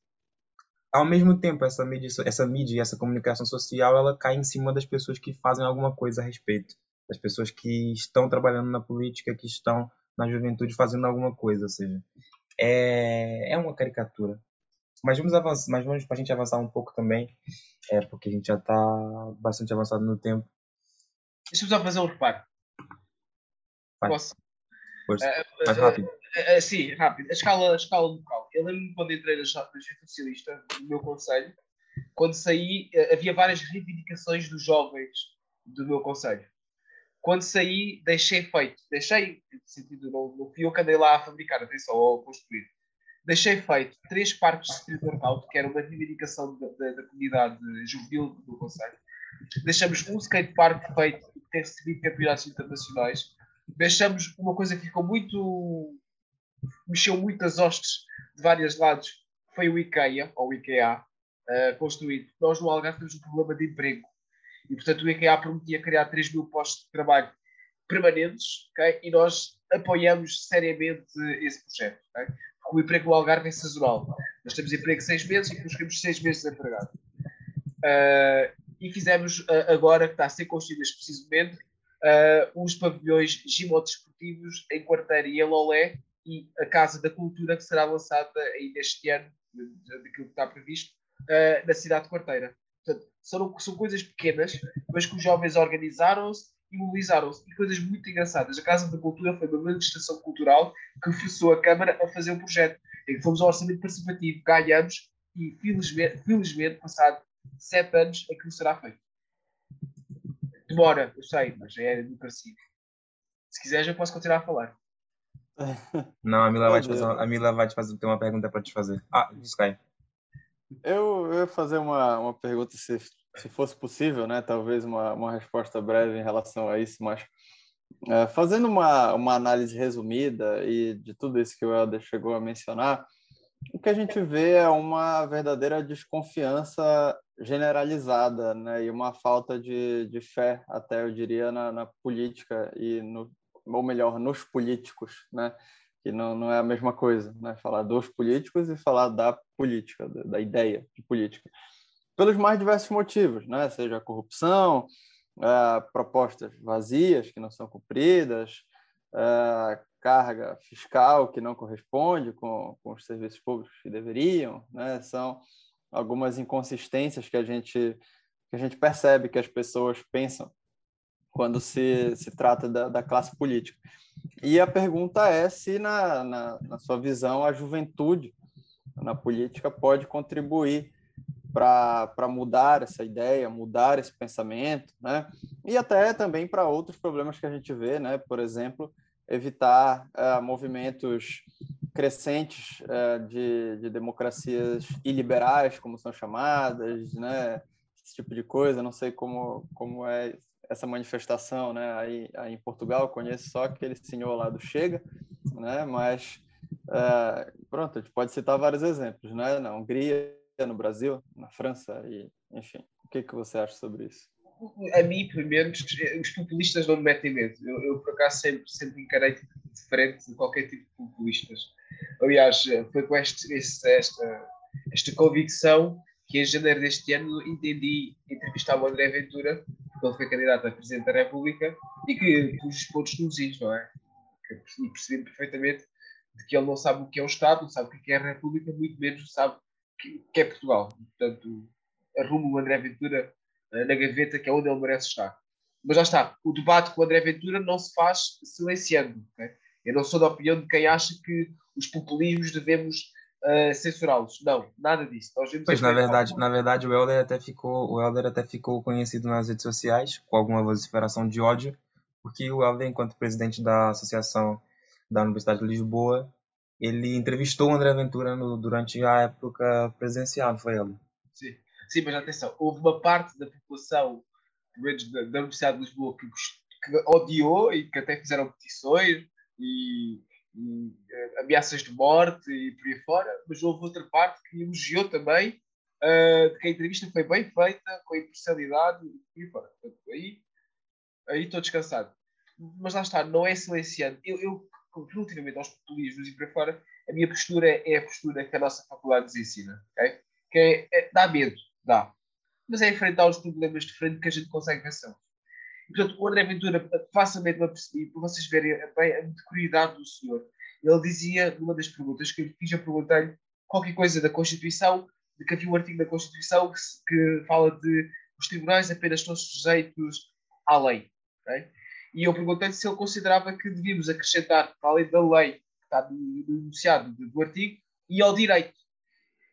ao mesmo tempo essa mídia essa mídia essa comunicação social ela cai em cima das pessoas que fazem alguma coisa a respeito, das pessoas que estão trabalhando na política, que estão na juventude fazendo alguma coisa, ou seja, é, é uma caricatura. Mas vamos avançar, mas vamos para a gente avançar um pouco também, é porque a gente já está bastante avançado no tempo. Deixa-me só fazer um reparo. Vai. Posso? Força. Eh, Mais eh, rápido. eh, eh, sim, rápido. A escala, a escala local. Eu lembro-me quando entrei na Junta Socialista, no meu conselho, quando saí, eh, havia várias reivindicações dos jovens do meu conselho. Quando saí, deixei feito. Deixei, no sentido, não, não fui eu que andei lá a fabricar, atenção, ou a construir. Deixei feito três parques de street workout, que era uma reivindicação da, da, da comunidade juvenil do meu conselho. Deixamos um skatepark feito, que tem recebido campeonatos internacionais deixamos uma coisa que ficou muito. mexeu muito as hostes de vários lados, foi o IKEA, ou o IKEA, uh, construído. Nós no Algarve temos um problema de emprego. E, portanto, o IKEA prometia criar 3 mil postos de trabalho permanentes, okay? e nós apoiamos seriamente esse projeto. Okay? Porque o emprego no Algarve é sazonal. Nós temos emprego seis meses e depois ficamos seis meses desempregados. Uh, e fizemos uh, agora, que está a ser construído neste preciso momento, uh, os pavilhões gimodesportivos em Quarteira e em Lolé e a Casa da Cultura que será lançada ainda este ano, daquilo que está previsto, uh, na cidade de Quarteira. Portanto, são, são coisas pequenas, mas que os jovens organizaram-se e mobilizaram-se. E coisas muito engraçadas. A Casa da Cultura foi uma manifestação cultural que forçou a Câmara a fazer um projeto. Em que fomos ao orçamento participativo, ganhamos e, felizmente, felizmente passado sete anos, aquilo será feito. Demora, eu sei, mas é democracia. Se quiseres, eu posso continuar a falar. Não, a Mila vai te fazer, uma, a Mila vai te fazer ter uma pergunta para te fazer. Ah, Sky. Eu, eu ia fazer uma, uma pergunta, se, se fosse possível, né? Talvez uma, uma resposta breve em relação a isso, mas é, fazendo uma, uma análise resumida e de tudo isso que o Helder chegou a mencionar, o que a gente vê é uma verdadeira desconfiança generalizada, né? E uma falta de, de fé, até eu diria, na, na política e no, ou melhor, nos políticos, né? que não, não é a mesma coisa, né? Falar dos políticos e falar da política, da, da ideia de política. Pelos mais diversos motivos, né? Seja a corrupção, uh, propostas vazias que não são cumpridas, uh, carga fiscal que não corresponde com, com os serviços públicos que deveriam, né? São algumas inconsistências que a gente que a gente percebe que as pessoas pensam quando se, se trata da, da classe política. E a pergunta é se, na, na, na sua visão, a juventude na política pode contribuir para mudar essa ideia, mudar esse pensamento, né? E até também para outros problemas que a gente vê, né? Por exemplo, evitar uh, movimentos crescentes uh, de, de democracias iliberais, como são chamadas, né? Esse tipo de coisa. Não sei como como é essa manifestação, né? Aí, aí, em Portugal, conheço só aquele senhor lá do Chega, né? Mas é, pronto, a gente pode citar vários exemplos, né? Na Hungria, no Brasil, na França e enfim. O que que você acha sobre isso? A mim, pelo menos, os populistas não me metem medo. Eu, eu por acaso, sempre, sempre encarei diferente de qualquer tipo de populistas. Aliás, foi com este, este, esta, esta convicção que em janeiro deste ano entendi entrevistar o André Ventura porque ele foi candidato a Presidente da República e que pôs os pontos nos is, não é? E percebi perfeitamente de que ele não sabe o que é o Estado, não sabe o que é a República, muito menos sabe o que é Portugal. Portanto, arrumo o André Ventura eh, na gaveta, que é onde ele merece estar. Mas já está, o debate com o André Ventura não se faz silenciando. Okay? Eu não sou da opinião de quem acha que os populismos devemos uh, censurá-los. Não, nada disso. Nós pois na verdade, na verdade o Helder até ficou, o Helder até ficou conhecido nas redes sociais com alguma vociferação de ódio, porque o Helder, enquanto presidente da associação da Universidade de Lisboa, ele entrevistou o André Ventura no, durante a época presidencial, não foi ele? Sim. Sim, mas atenção, houve uma parte da população da, da Universidade de Lisboa que, que odiou e que até fizeram petições e e, uh, ameaças de morte e por aí fora, mas houve outra parte que elogiou também uh, que a entrevista foi bem feita, com imparcialidade e por aí fora. Portanto, aí, estou descansado. Mas lá está, não é silenciante. Eu, eu aos populismos e por aí fora, a minha postura é a postura que a nossa faculdade nos ensina. Okay? Que é, é, dá medo, dá. Mas é enfrentar os problemas de frente que a gente consegue vencer. Portanto, o André Ventura facilmente me apercebi, para vocês verem bem a mediocridade do senhor. Ele dizia, numa das perguntas que eu lhe fiz, eu perguntei qualquer coisa da Constituição, de que havia um artigo da Constituição que, que fala de os tribunais apenas estão sujeitos à lei. Okay? E eu perguntei-lhe se ele considerava que devíamos acrescentar, para além da lei que está no enunciado do, do artigo, e ao direito.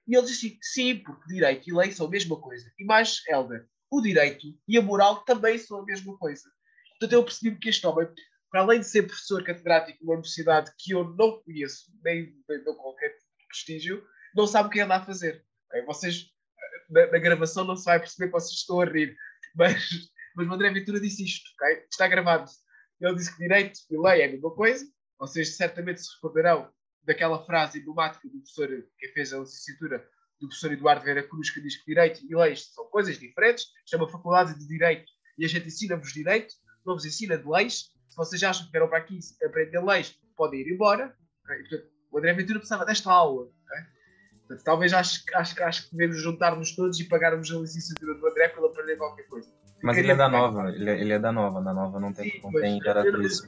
E ele disse assim, sim, porque direito e lei são a mesma coisa. E mais, Helder, o direito e a moral também são a mesma coisa. Portanto, eu percebi que este homem, para além de ser professor catedrático numa universidade que eu não conheço, nem, nem dou qualquer tipo prestígio, não sabe o que anda a fazer. Vocês, na, na, gravação, não se vai perceber que vocês estão a rir, mas, mas o André Ventura disse isto, okay? está gravado. Ele disse que direito e lei é a mesma coisa. Vocês certamente se recordarão daquela frase emblemática do professor que fez a licenciatura, do professor Eduardo Vera Cruz, que diz que direito e leis são coisas diferentes. Chama Faculdade de Direito e a gente ensina-vos direito, não vos ensina de leis. Se vocês acham que vieram para aqui aprender leis, podem ir embora. ok? Portanto, o André Ventura precisava desta aula. ok? Portanto, talvez acho, acho, acho que devemos juntar-nos todos e pagarmos a licenciatura do André para ele aprender qualquer coisa. Mas ele é da nova, ele é, ele é da nova, da nova não tem, Sim, não tem geratriz.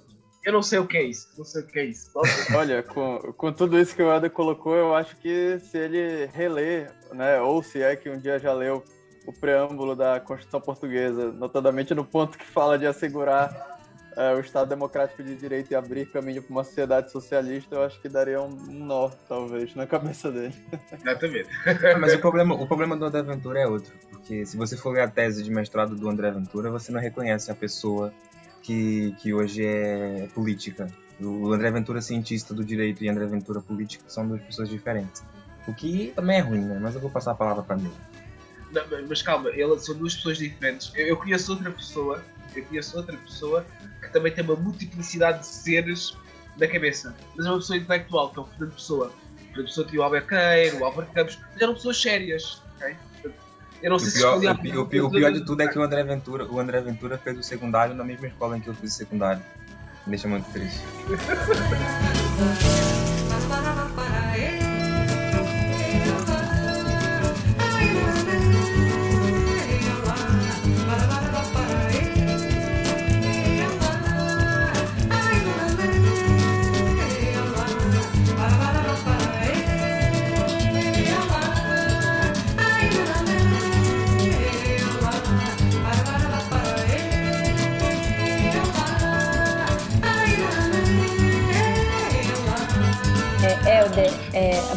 Eu não sei o que é isso. Não sei o que é isso. Olha, com, com tudo isso que o Eda colocou, eu acho que se ele reler, né, ou se é que um dia já leu o preâmbulo da Constituição Portuguesa, notadamente no ponto que fala de assegurar eh, o Estado Democrático de Direito e abrir caminho para uma sociedade socialista, eu acho que daria um um nó, talvez, na cabeça dele. Exatamente. Mas o problema, o problema do André Ventura é outro. Porque se você for ler a tese de mestrado do André Ventura, você não reconhece a pessoa que, que hoje é política. O André Ventura cientista do direito e André Ventura político são duas pessoas diferentes. O que também é ruim, né? Mas eu vou passar a palavra para mim. Não, mas- calma, elas são duas pessoas diferentes. Eu, eu conheço outra pessoa, eu conheço outra pessoa que também tem uma multiplicidade de seres na cabeça. Mas é uma pessoa intelectual, que é o Fernando Pessoa. Fernando Pessoa tinha o Alberqueiro, o Álvaro Campos, mas eram pessoas sérias. ok? Eu não O sei se pior, a o, pi- o pi- o pior de tudo é que o André Ventura, o André Ventura fez o secundário na mesma escola em que eu fiz o secundário. Me deixa muito triste.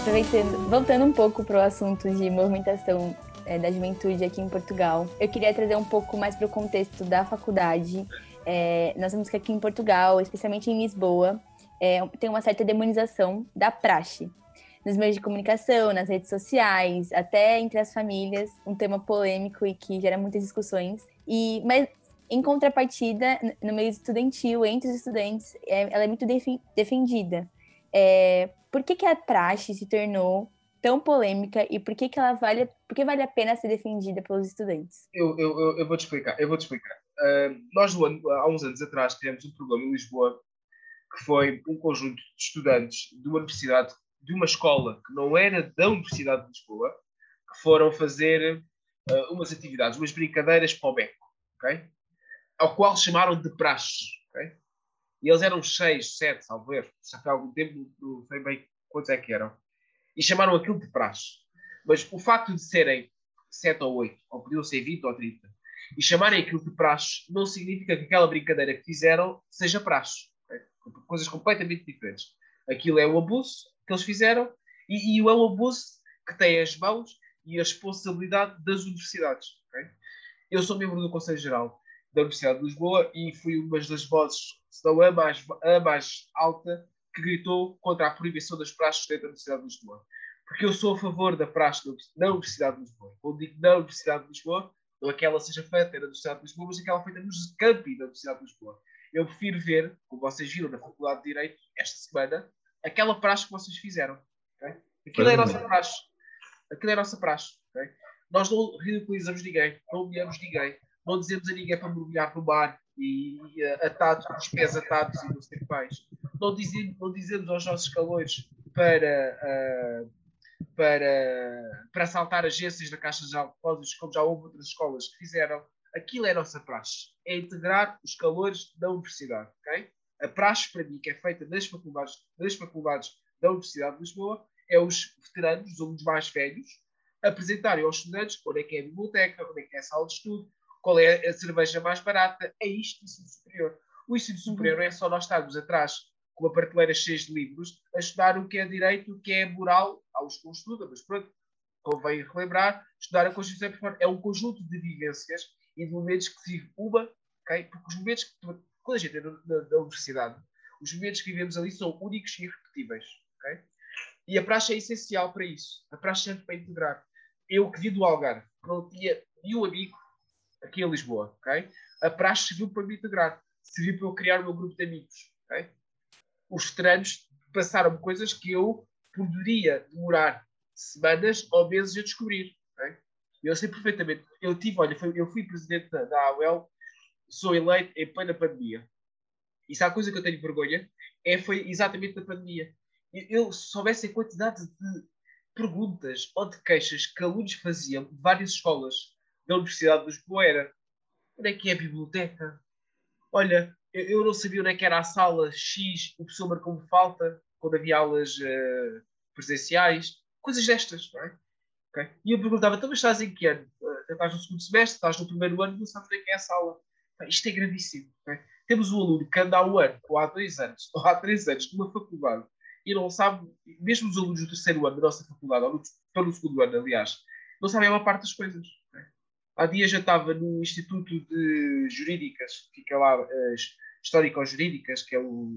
aproveitando, voltando um pouco para o assunto de movimentação é, da juventude aqui em Portugal, eu queria trazer um pouco mais para o contexto da faculdade. É, nós vemos que aqui em Portugal, especialmente em Lisboa, é, tem uma certa demonização da praxe. Nos meios de comunicação, nas redes sociais, até entre as famílias, um tema polêmico e que gera muitas discussões. E, mas, em contrapartida, no meio estudantil, entre os estudantes, é, ela é muito defendida. É, por que, que a praxe se tornou tão polêmica e por que, que ela vale, por que vale a pena ser defendida pelos estudantes? Eu, eu, eu, vou te explicar. Eu vou te explicar. Ah, nós, há uns anos atrás, tivemos um problema em Lisboa que foi um conjunto de estudantes de uma universidade, de uma escola que não era da Universidade de Lisboa, que foram fazer ah, umas atividades, umas brincadeiras para o beco, ok? Ao qual chamaram de praxe, ok? E eles eram seis, sete, erro, já foi algum tempo, não sei bem quantos é que eram. E chamaram aquilo de praxe. Mas o facto de serem sete ou oito, ou podiam ser 20 ou 30, e chamarem aquilo de praxe, não significa que aquela brincadeira que fizeram seja praxe. Coisas completamente diferentes. Aquilo é o abuso que eles fizeram e, e é o abuso que tem as mãos e a responsabilidade das universidades. ok? Eu sou membro do Conselho Geral da Universidade de Lisboa e fui uma das vozes, se não a mais, a mais alta, que gritou contra a proibição das praxes dentro da Universidade de Lisboa. Porque eu sou a favor da praxe na Universidade de Lisboa. Quando digo na Universidade de Lisboa, não é que ela seja feita na Universidade de Lisboa, mas é que ela feita nos campi da Universidade de Lisboa. Eu prefiro ver, como vocês viram na Faculdade de Direito esta semana, aquela praxe que vocês fizeram. ok? Aquilo é a nossa praxe. Aquilo é a nossa praxe. ok? Nós não ridiculizamos ninguém, não humilhamos ninguém, não dizemos a ninguém para mergulhar no mar e, eh, atados, com os pés atados e não que mais. Não dizemos, não dizemos aos nossos calores para, ah, para, para assaltar agências da Caixa de Depósitos, como já houve outras escolas que fizeram. Aquilo é a nossa praxe. É integrar os calores da universidade. ok? A praxe, para mim, que é feita nas faculdades, nas faculdades da Universidade de Lisboa, é os veteranos, os alunos mais velhos, apresentarem aos estudantes onde é que é a biblioteca, onde é que é a sala de estudo, qual é a cerveja mais barata. É isto o ensino superior. O ensino superior não é só nós estarmos atrás com uma prateleira cheia de livros a estudar o que é direito, o que é moral, aos que não estudam, mas pronto, convém relembrar, estudar a Constituição é. É um conjunto de vivências e de momentos que se vive uma, ok? porque os momentos que quando a gente é na, na- na universidade, os momentos que vivemos ali são únicos e irrepetíveis. ok? E a praxe é essencial para isso. A praxe serve para integrar. Eu que vim do Algarve, não tinha nenhum amigo aqui em Lisboa, ok? A praxe serviu para me integrar. serviu para eu criar o meu grupo de amigos. ok? Os veteranos passaram coisas que eu poderia demorar semanas ou meses a descobrir. ok? Eu sei perfeitamente. Eu tive, olha, eu fui presidente da, da sou eleito em plena pandemia. E se há coisa que eu tenho vergonha, é, foi exatamente da pandemia. Eu, eu se soubesse a quantidade de perguntas ou de queixas que alunos faziam de várias escolas da Universidade de Lisboa era onde é que é a biblioteca? Olha, eu, eu não sabia onde é que era a sala X, o professor marcou-me falta quando havia aulas eh, presenciais, coisas destas, não é? Ok? E eu perguntava, então, mas estás em que ano? Eh, estás no segundo semestre, estás no primeiro ano, não sabes onde é que é a sala. Isto é gravíssimo. ok? Temos um aluno que anda há um ano, ou há dois anos, ou há três anos, numa faculdade, e não sabe, mesmo os alunos do terceiro ano da nossa faculdade, ou no, o segundo ano, aliás, não sabem a maior parte das coisas. Há dias já estava no Instituto de Jurídicas, que fica lá, as Histórico-Jurídicas, que é o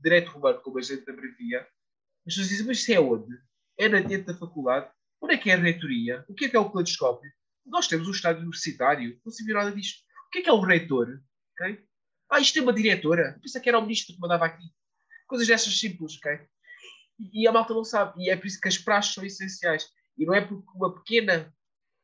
Direito Romano, como a gente abrevia. As pessoas dizem, mas isso é onde? É na dentro da faculdade? Onde é que é a reitoria? O que é que é o cladoscópio? Nós temos um estádio universitário, não se viu nada disto. O que é que é o reitor? Ok? Ah, isto tem uma diretora. Eu pensei que era o ministro que mandava aqui. Coisas dessas simples, ok? E a malta não sabe. E é por isso que as praxes são essenciais. E não é porque uma pequena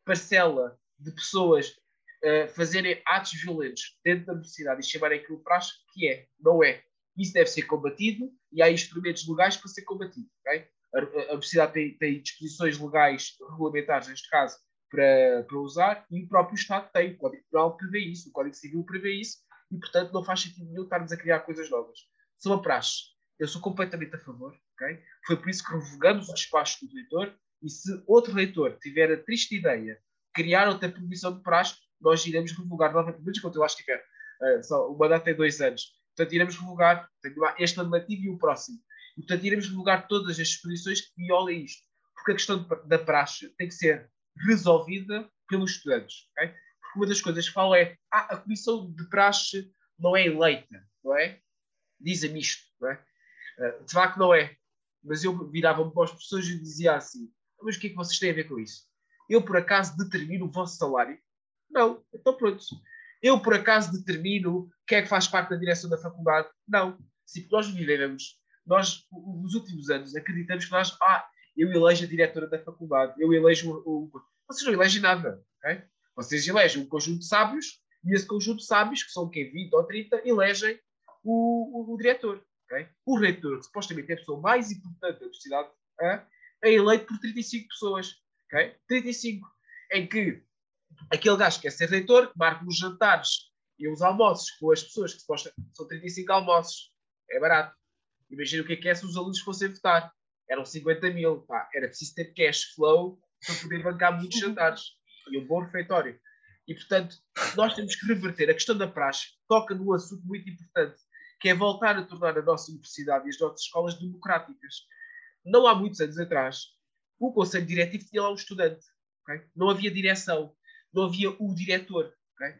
parcela de pessoas eh, fazerem atos violentos dentro da universidade e chamarem aquilo praxe que é. Não é. Isso deve ser combatido e há instrumentos legais para ser combatido. ok? A, a- a universidade tem, tem disposições legais, regulamentares, neste caso, para, para usar e o próprio Estado tem. O Código Penal prevê isso, o Código Civil prevê isso e, portanto, não faz sentido nenhum estarmos a criar coisas novas. São a praxe. Eu sou completamente a favor. ok? Foi por isso que revogamos o despacho do reitor e se outro reitor tiver a triste ideia de criar outra proibição de praxe, nós iremos revogar novamente, pelo menos quando eu lá estiver. Uh, só, o mandato tem dois anos. Portanto, iremos revogar este legislativo e o próximo. E, portanto, iremos revogar todas as disposições que violem isto. Porque a questão de- da praxe tem que ser resolvida pelos estudantes. ok? Porque uma das coisas que falo é ah, a comissão de praxe não é eleita, não é? Dizem-me isto, não é? Uh, de facto, não é. Mas eu virava-me para os professores e dizia assim: mas o que é que vocês têm a ver com isso? Eu, por acaso, determino o vosso salário? Não. Então, pronto. Eu, por acaso, determino quem é que faz parte da direção da faculdade? Não. Se nós vivemos, nós, nos últimos anos, acreditamos que nós, ah, eu elejo a diretora da faculdade, eu elejo o. o... Vocês não elegem nada, ok? Vocês elegem um conjunto de sábios e esse conjunto de sábios, que são quem 20 ou 30, elegem o, o, o diretor. ok? O reitor, que supostamente é a pessoa mais importante da universidade, ah, é eleito por 35 pessoas. Ok? 35. Em que aquele gajo que quer ser reitor marca os jantares e os almoços com as pessoas que supostamente são 35 almoços. É barato. Imagina o que é que é se os alunos fossem votar. Eram 50 mil. Pá, era preciso ter cash flow para poder bancar muitos jantares e um bom refeitório. E, portanto, nós temos que reverter. A questão da praxe toca num assunto muito importante, que é voltar a tornar a nossa universidade e as nossas escolas democráticas. Não há muitos anos atrás, o Conselho Diretivo tinha lá um estudante. ok? Não havia direção, não havia o diretor. ok?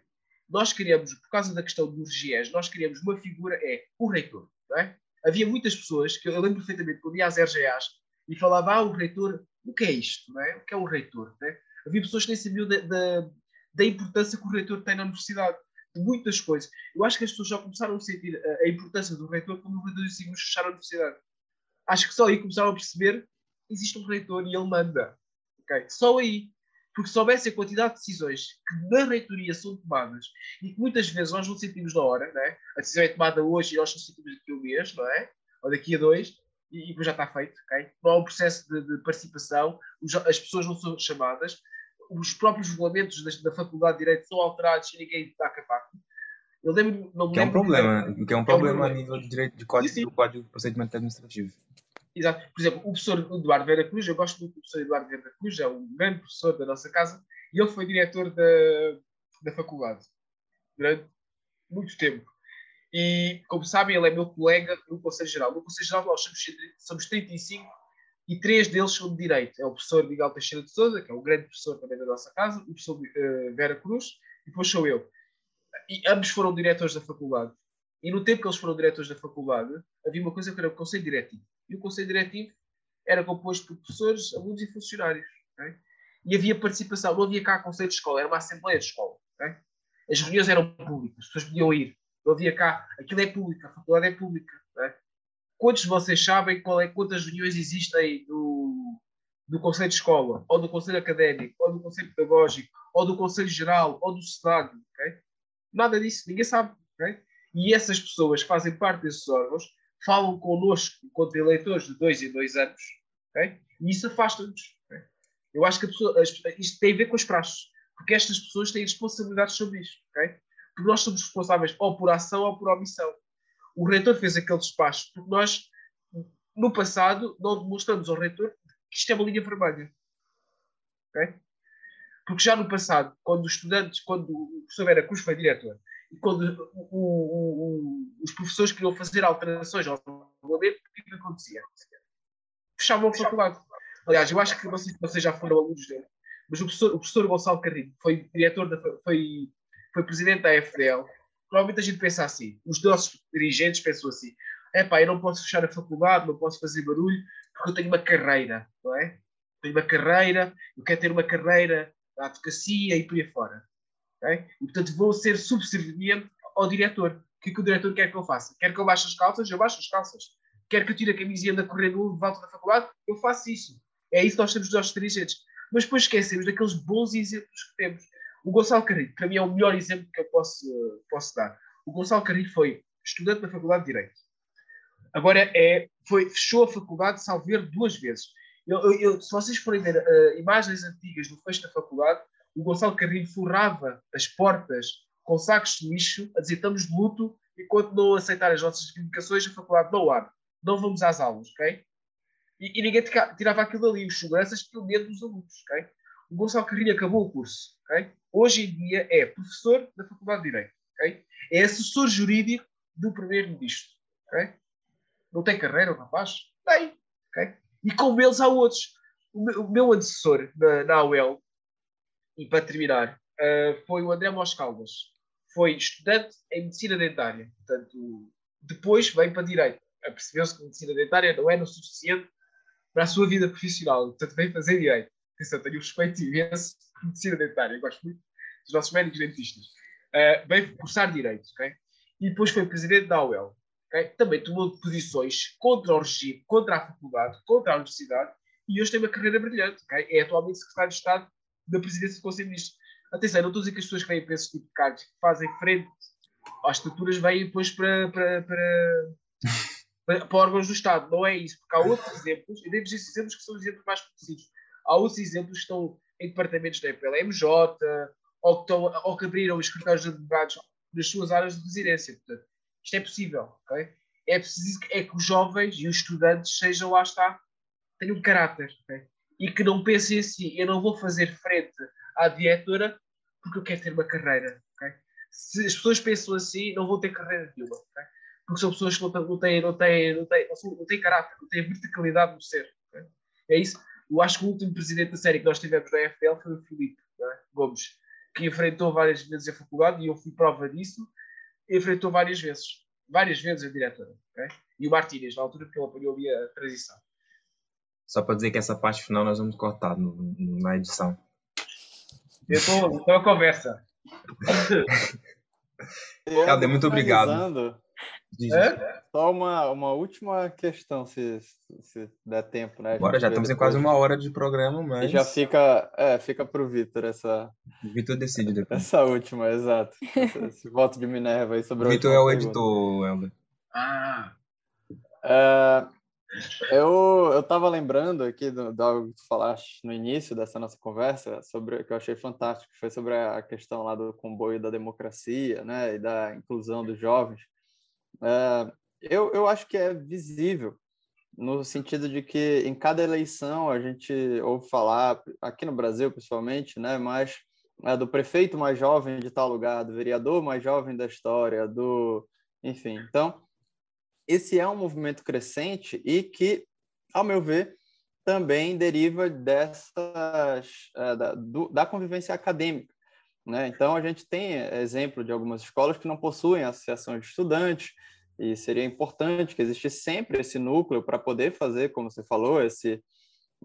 Nós queríamos, por causa da questão dos GES, nós queríamos uma figura, é o reitor. é? Havia muitas pessoas, que eu lembro perfeitamente, quando ia às RGAs e falava, ah, o reitor, o que é isto? Não é? O que é o reitor? é? Havia pessoas que nem sabiam da, da, da importância que o reitor tem na universidade, de muitas coisas. Eu acho que as pessoas já começaram a sentir a, a importância do reitor quando o reitor decidimos fechar a universidade. Acho que só aí começaram a perceber existe um reitor e ele manda. ok? Só aí. Porque se soubesse a quantidade de decisões que na reitoria são tomadas e que muitas vezes nós não sentimos na hora, não é? a decisão é tomada hoje e nós não sentimos daqui a um mês, não é? ou daqui a dois, e, e já está feito. ok? Não há um processo de, de participação, os- as pessoas não são chamadas, os próprios regulamentos da, da Faculdade de Direito são alterados e ninguém dá cavaco. Eu lembro, não me Que é um problema, né? que é um É problema a nível de direito de código, Sim, sim. do código de procedimento administrativo. Exato. Por exemplo, o professor Eduardo Vera Cruz, eu gosto muito do professor Eduardo Vera Cruz, é um grande professor da nossa casa, e ele foi diretor da, da faculdade durante muito tempo. E, como sabem, ele é meu colega no Conselho Geral. No Conselho Geral, nós somos, somos 35 e três deles são de Direito. É o professor Miguel Teixeira de Souza, que é um grande professor também da nossa casa, o professor eh, Vera Cruz, e depois sou eu. E ambos foram diretores da faculdade. E no tempo que eles foram diretores da faculdade, havia uma coisa que era o Conselho Diretivo. E o Conselho Diretivo era composto por professores, alunos e funcionários. ok? E havia participação, não havia cá conselho de escola, era uma assembleia de escola. ok? As reuniões eram públicas, as pessoas podiam ir. Não havia cá. Aquilo é público, a faculdade é pública. Não é? Quantos de vocês sabem qual é, quantas reuniões existem no, do Conselho de Escola, ou do Conselho Académico, ou do Conselho Pedagógico, ou do Conselho Geral, ou do? Okay? Nada disso, ninguém sabe. Okay? E essas pessoas que fazem parte desses órgãos falam connosco, enquanto eleitores de dois em dois anos, okay? e isso afasta-nos. Okay? Eu acho que pessoa, isto tem a ver com as praxes, porque estas pessoas têm responsabilidades sobre isto. Okay? Porque nós somos responsáveis ou por ação ou por omissão. O reitor fez aquele despacho porque nós, no passado, não demonstramos ao reitor que isto é uma linha vermelha. Porque já no passado, quando os estudantes, quando o professor Vera Cruz foi diretor, e quando o, o, os professores queriam fazer alterações ao regulamento, o que, é que acontecia? Fechavam a faculdade. Aliás, eu acho que se vocês já foram alunos dele, mas o professor, o professor Gonçalo Carrilho foi diretor da, foi, foi presidente da FDL. Provavelmente a gente pensa assim, os nossos dirigentes pensam assim: é pá, eu não posso fechar a faculdade, não posso fazer barulho, porque eu tenho uma carreira, não é? Tenho uma carreira, eu quero ter uma carreira da advocacia e por aí fora. Okay? E, portanto, vou ser subserviente ao diretor. O que é que o diretor quer que eu faça? Quer que eu baixe as calças? Eu baixo as calças. Quer que eu tire a camisinha da correr no volta da faculdade? Eu faço isso. É isso que nós temos dos nossos dirigentes. Mas depois esquecemos daqueles bons exemplos que temos. O Gonçalo Carrilho, para mim, é o melhor exemplo que eu posso, posso dar. O Gonçalo Carrilho foi estudante da Faculdade de Direito. Agora é, foi, fechou a faculdade, salver duas vezes. Eu, eu, se vocês forem ver uh, imagens antigas do fecho da faculdade, o Gonçalo Carrilho forrava as portas com sacos de lixo a dizer estamos de luto enquanto não aceitar as nossas reivindicações, a faculdade não abre. Não vamos às aulas, ok? E, e ninguém tirava aquilo ali. Os seguranças tinham medo dos alunos, ok? O Gonçalo Carrilho acabou o curso, ok? Hoje em dia é professor da Faculdade de Direito, ok? É assessor jurídico do primeiro-ministro, ok? Não tem carreira rapaz? Tem, ok? E como eles há outros. O meu, o meu antecessor na, na UEL, e para terminar, uh, foi o André Moscaldas. Foi estudante em medicina dentária. Portanto, depois veio para direito. Percebeu-se que medicina dentária não era o suficiente para a sua vida profissional. Portanto, veio fazer direito. Atenção, tenho respeito imenso por medicina dentária. Eu gosto muito dos nossos médicos dentistas. Uh, veio cursar direito, ok? E depois foi presidente da UEL. Okay? Também tomou posições contra o regime, contra a faculdade, contra a universidade e hoje tem uma carreira brilhante. Okay? É atualmente secretário de Estado da presidência do Conselho de Ministros. Atenção, não estou a dizer que as pessoas que vêm para esse tipo de cargos, que fazem frente às estruturas, vêm depois para, para, para, para, para órgãos do Estado. Não é isso, porque há outros exemplos, e demos esses exemplos que são os exemplos mais conhecidos. Há outros exemplos que estão em departamentos da MJ, ou que, estão, ou que abriram os escritórios de advogados nas suas áreas de residência. Portanto, isto é possível, ok? É preciso é que os jovens e os estudantes sejam, lá está, tenham caráter, ok? E que não pensem assim, eu não vou fazer frente à diretora porque eu quero ter uma carreira, ok? Se as pessoas pensam assim, não vão ter carreira nenhuma, ok? Porque são pessoas que não têm, não têm, não têm, não têm, não têm caráter, não têm verticalidade no ser, okay? É isso. Eu acho que o último presidente da série que nós tivemos na FPL foi o Filipe é? Gomes, que enfrentou várias vezes a faculdade e eu fui prova disso enfrentou várias vezes. Várias vezes a diretora. Okay? E o Martínez, na altura, porque ele apanhou ali a transição. Só para dizer que essa parte final nós vamos cortar no, no, na edição. Eu estou a conversa. Helder, muito obrigado. É? Só uma, uma última questão, se, se der tempo, né? Agora já estamos em quase uma hora de programa, mas. E já fica, é, fica para o Vitor essa. O Vitor decide depois. Essa última, exato. esse, esse voto de Minerva aí sobre o Vitor é o editor, Helder. Ah! É, eu, eu tava lembrando aqui do, do algo que tu falaste no início dessa nossa conversa, sobre que eu achei fantástico, foi sobre a questão lá do comboio da democracia, né, e da inclusão dos jovens. É, eu, eu acho que é visível, no sentido de que em cada eleição a gente ouve falar, aqui no Brasil principalmente, né, mas é, do prefeito mais jovem de tal lugar, do vereador mais jovem da história, do. Enfim. Então, esse é um movimento crescente e que, ao meu ver, também deriva dessas é, da, do, da convivência acadêmica. Né? Então, a gente tem exemplo de algumas escolas que não possuem associação de estudantes, e seria importante que existisse sempre esse núcleo para poder fazer, como você falou, esse,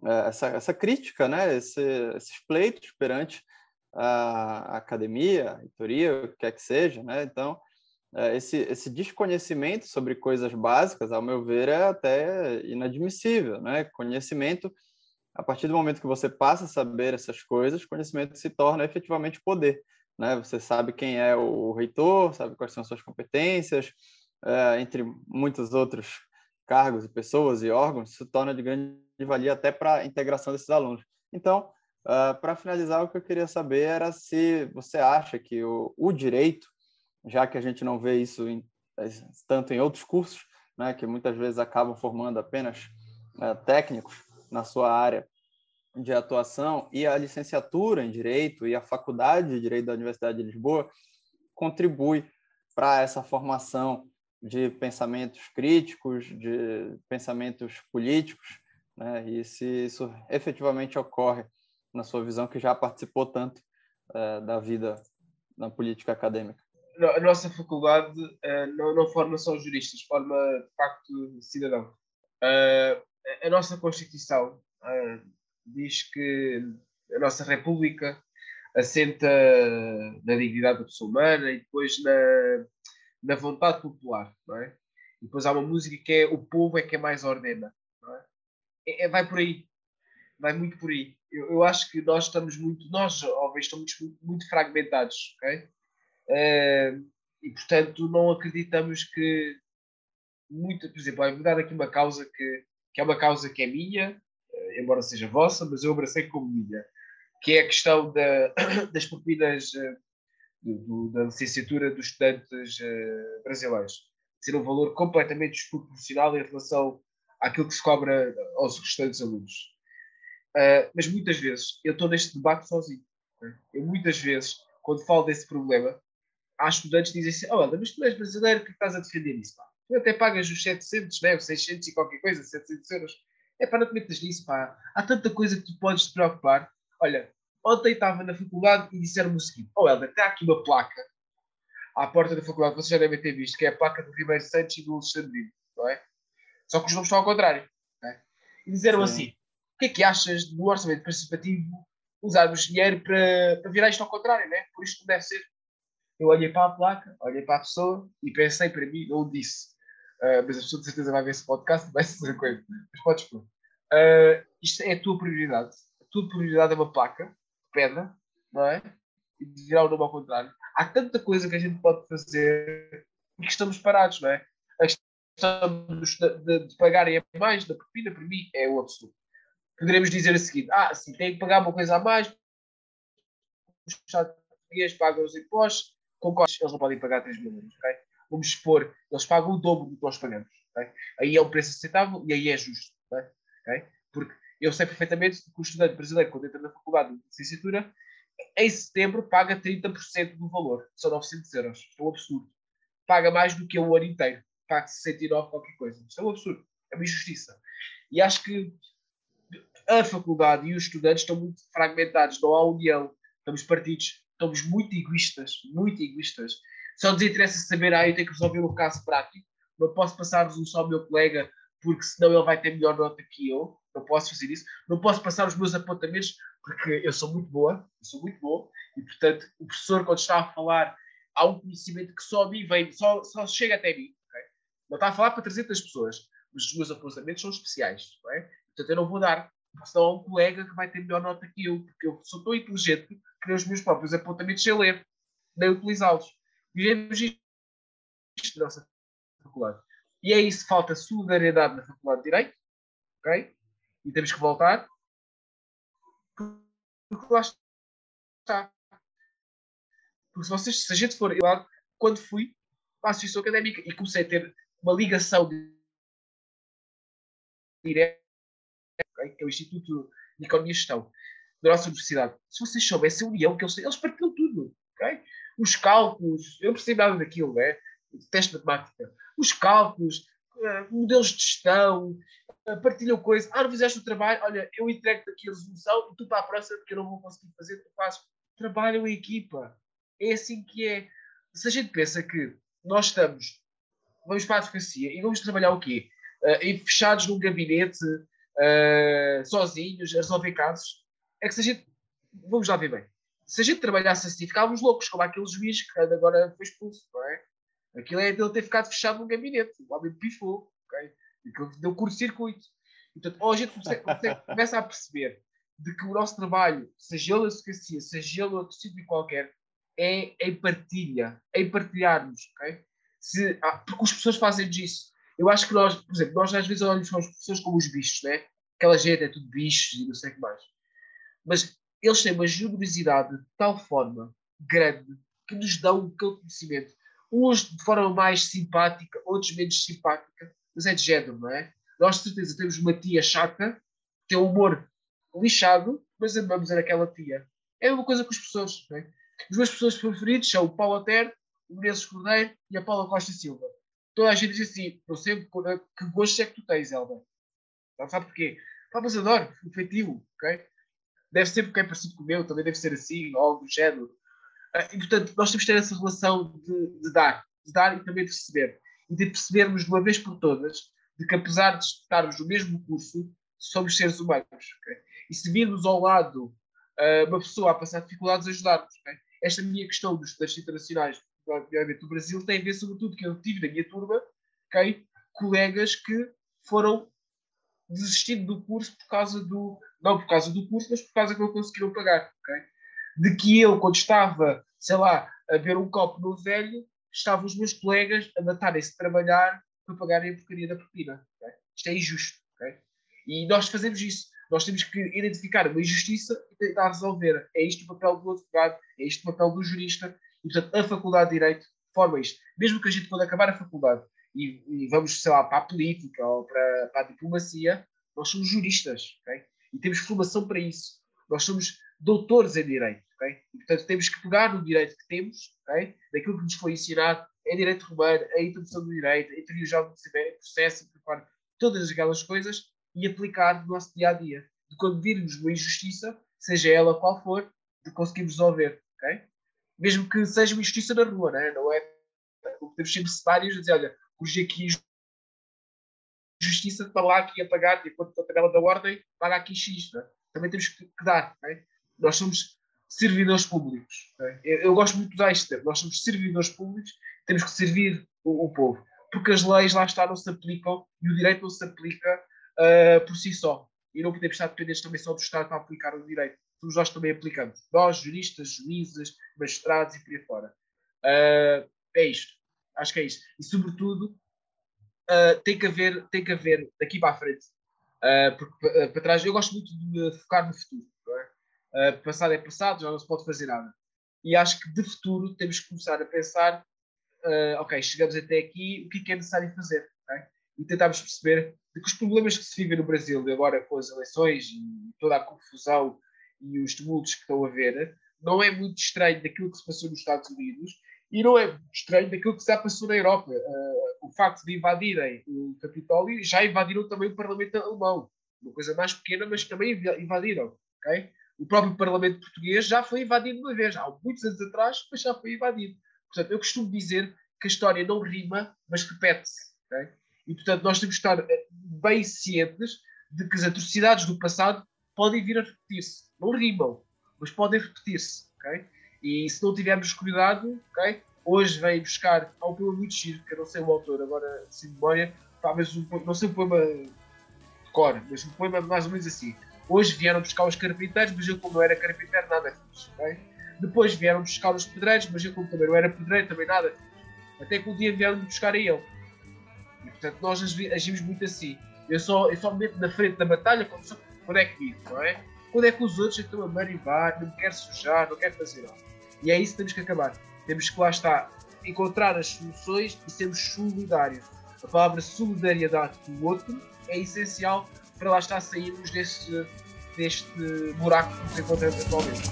é, essa, essa crítica, né? Esse, esses pleitos perante a academia, a reitoria, o que quer que seja. Né? Então, esse, esse desconhecimento sobre coisas básicas, ao meu ver, é até inadmissível, né? Conhecimento, a partir do momento que você passa a saber essas coisas, conhecimento se torna efetivamente poder, né? Você sabe quem é o reitor, sabe quais são suas competências, é, entre muitos outros cargos e pessoas e órgãos, se torna de grande valia até para a integração desses alunos. Então, uh, para finalizar, o que eu queria saber era se você acha que o, o direito já que a gente não vê isso em, tanto em outros cursos, né, que muitas vezes acabam formando apenas é, técnicos na sua área de atuação, e a licenciatura em Direito e a Faculdade de Direito da Universidade de Lisboa contribui para essa formação de pensamentos críticos, de pensamentos políticos, né, e se isso efetivamente ocorre na sua visão, que já participou tanto é, da vida na política acadêmica a nossa faculdade uh, não, não, forma só juristas, forma de facto cidadão. Uh, a nossa Constituição uh, diz que a nossa República assenta na dignidade da pessoa humana e depois na, na vontade popular, não é? E depois há uma música que é o povo é que é mais ordena, não é? é, é vai por aí, vai muito por aí. Eu, eu, acho que nós estamos muito, nós jovens estamos muito, muito fragmentados, ok? Uh, e, portanto, não acreditamos que muito, por exemplo, vou dar aqui uma causa que, que é uma causa que é minha, uh, embora seja vossa, mas eu abracei como minha, que é a questão da, das propinas uh, do, da licenciatura dos estudantes brasileiros. Ser um valor completamente desproporcional em relação àquilo que se cobra aos restantes alunos. mas muitas vezes eu estou neste debate sozinho. Né? Eu muitas vezes, quando falo desse problema, há estudantes que dizem assim: Oh, mas tu és brasileiro, que estás a defender isso? Pá? Tu até pagas os 700, né? os 600 e qualquer coisa, 700 euros. É para não te metas nisso, pá. Há tanta coisa que tu podes te preocupar. Olha, ontem estava na faculdade e disseram-me o seguinte: Oh, Helder, está aqui uma placa à porta da faculdade, vocês já devem ter visto, que é a placa do Ribeiro Santos e do Alexandrino, não é? Só que os nomes estão ao contrário. É? E disseram Sim. assim: o que é que achas do orçamento participativo usarmos dinheiro para, para virar isto ao contrário, né? Por isto não deve ser. Eu olhei para a placa, olhei para a pessoa e pensei para mim, não disse. Uh, mas a pessoa de certeza vai ver esse podcast e vai se dizer coisa. Mas podes pôr. Uh, isto é a tua prioridade. A tua prioridade é uma placa pedra, não é? E virar o nome ao contrário. Há tanta coisa que a gente pode fazer e que estamos parados, não é? A questão de, de, pagarem a mais da propina, para mim, é o absurdo. Poderemos dizer o seguinte: ah, sim, tem que pagar uma coisa a mais, os Estados pagam os impostos, concordo, eles não podem pagar 3 mil euros? Vamos expor, eles pagam o dobro do que nós pagamos, ok? Aí é um preço aceitável e aí é justo, ok? Porque eu sei perfeitamente que o estudante brasileiro, quando entra na faculdade de licenciatura, em setembro paga 30% do valor, são 900 euros. É um absurdo. Paga mais do que o ano inteiro. Paga 69 qualquer coisa. Isto é um absurdo. É uma injustiça. E acho que a faculdade e os estudantes estão muito fragmentados. Não há união. Estamos partidos estamos muito egoístas, muito egoístas. Só nos interessa saber, ah, eu tenho que resolver um caso prático, não posso passar-vos um só ao meu colega, porque senão ele vai ter melhor nota que eu, não posso fazer isso. Não posso passar os meus apontamentos, porque eu sou muito boa, eu sou muito boa, e portanto o professor, quando está a falar, há um conhecimento que só a mim vem, só, só chega até mim. Okay? Não está a falar para 300 pessoas, mas os meus apontamentos são especiais. É? Portanto, eu não vou dar senão há um colega que vai ter melhor nota que eu, porque eu sou tão inteligente nem os meus próprios apontamentos sei ler, nem utilizá-los. Vivemos isto na nossa faculdade. E é isso, falta solidariedade na faculdade de Direito, ok? E temos que voltar, porque lá está. Porque se, vocês, se a gente for, quando fui a Associação Académica e comecei a ter uma ligação direta okay? que é o Instituto de Economia e Gestão da nossa universidade. Se vocês soubessem a união que eles têm, eles partilham tudo. Okay? Os cálculos, eu não percebo nada daquilo, né? teste matemática. Os cálculos, uh, modelos de gestão, uh, partilham coisas. Ah, não fizeste o trabalho, olha, eu entrego aqui a resolução e tu para a próxima, porque eu não vou conseguir fazer, tu fazes. Trabalham em equipa. É assim que é. Se a gente pensa que nós estamos, vamos para a advocacia e vamos trabalhar o quê? Uh, fechados num gabinete, uh, sozinhos, a resolver casos. É que se a gente. Vamos lá ver bem. Se a gente trabalhasse assim, ficávamos loucos, como aquele juiz que agora foi expulso, não é? Aquilo é dele ter ficado fechado num gabinete. O homem pifou, ok? Aquilo deu curto-circuito. Portanto, hoje a gente começa, começa- começa a perceber de que o nosso trabalho, seja ele a advocacia, seja ele outro sítio qualquer, é em partilha, em partilharmos, ok? Se, ah, porque as pessoas fazem disso. Eu acho que nós, por exemplo, nós às vezes olhamos para as pessoas como os bichos, né? Aquela gente é tudo bichos e não sei o que mais. Mas eles têm uma generosidade de tal forma grande que nos dão aquele conhecimento. Uns de forma mais simpática, outros menos simpática, mas é de género, não é? Nós, de certeza, temos uma tia chata, que tem um humor lixado, mas amamos aquela tia. É a mesma coisa com as pessoas, não é? Os meus pessoas preferidos são o Paulo Otero, o Menezes Cordeiro e a Paula Costa Silva. Toda a gente diz assim, não sei que gosto é que tu tens, Elba. Não sabe porquê? Pá, mas adoro, o feitio, ok? Deve ser porque é parecido com o meu, também deve ser assim, ou algo do género. Ah, E, portanto, nós temos que ter essa relação de, de dar, de dar e também de receber. E de percebermos de uma vez por todas de que, apesar de estarmos no mesmo curso, somos seres humanos. ok? E se virmos ao lado ah, uma pessoa a passar dificuldades, ajudarmos. ok? Esta minha questão dos estudantes internacionais, obviamente, do Brasil, tem a ver, sobretudo, que eu tive na minha turma ok? colegas que foram desistindo do curso por causa do. Não por causa do curso, mas por causa que não conseguiram pagar. ok? De que eu, quando estava, sei lá, a ver um copo no velho, estavam os meus colegas a matarem-se de trabalhar para pagarem a porcaria da propina. ok? Isto é injusto. ok? E nós fazemos isso. Nós temos que identificar uma injustiça e tentar resolver. É isto o papel do advogado, é isto o papel do jurista. E, portanto, a Faculdade de Direito forma isto. Mesmo que a gente, quando acabar a faculdade e, e vamos, sei lá, para a política ou para, para a diplomacia, nós somos juristas. ok? E temos formação para isso. Nós somos doutores em Direito. ok? E, portanto, temos que pegar no direito que temos, ok? daquilo que nos foi ensinado, em Direito Romano, a introdução do Direito, em Teoria Procedimento, processo, preparo, todas aquelas coisas e aplicar no nosso dia a dia. De quando virmos uma injustiça, seja ela qual for, de conseguirmos resolver. ok? Mesmo que seja uma injustiça na rua, né? não é? Podemos ser mercenários a dizer: olha, hoje aqui justiça está lá aqui a pagar, de acordo com a tabela da ordem, paga aqui X. né? Também temos que, dar. ok? Nós somos servidores públicos. ok? Eu, eu gosto muito usar este termo. Nós somos servidores públicos, temos que servir o, o povo. Porque as leis lá está não se aplicam e o direito não se aplica ah, por si só. E não podemos estar dependentes também só do Estado para aplicar o direito. Somos nós também aplicamos. Nós, juristas, juízes, magistrados e por aí fora. Ah, é isto. Acho que é isto. E, sobretudo, ah, tem, que haver, tem que haver daqui para a frente. Ah, porque ah, para trás, eu gosto muito de focar no futuro. É? Passado é passado, já não se pode fazer nada. E acho que de futuro temos que começar a pensar: ok, chegamos até aqui, o que é que é necessário fazer? ok? E tentarmos perceber de que os problemas que se vivem no Brasil agora com as eleições e toda a confusão e os tumultos que estão a ver, não é muito estranho daquilo que se passou nos Estados Unidos e não é estranho daquilo que já passou na Europa. Ah, o facto de invadirem o Capitólio já invadiram também o Parlamento alemão. Uma coisa mais pequena, mas também inv- invadiram. ok? O próprio Parlamento português já foi invadido uma vez, há muitos anos atrás, mas já foi invadido. Portanto, eu costumo dizer que a história não rima, mas repete-se. ok? E, portanto, nós temos que estar eh, bem cientes de que as atrocidades do passado podem vir a repetir-se. Não rimam, mas podem repetir-se. ok? E se não tivermos cuidado, ok? hoje vem buscar um poema muito giro, que eu não sei o autor, agora sem memória, mas um, não sei o poema de cor, mas um poema mais ou menos assim. Hoje vieram buscar os carpinteiros, mas eu, como não era carpinteiro, nada fiz. ok? Depois vieram buscar os pedreiros, mas eu, como também não era pedreiro, também nada fiz. Até que um dia vieram buscar a ele. E, portanto, nós agi- agimos muito assim. Eu só, eu só me meto na frente da batalha quando, quando é que vivo, não é? Quando é que os outros estão a marivar, não me quero sujar, não quero fazer nada. E é isso que temos que acabar. Temos que lá está, encontrar as soluções e sermos solidários. A palavra solidariedade com o outro é essencial para lá estar sairmos deste, deste buraco que nos encontramos atualmente.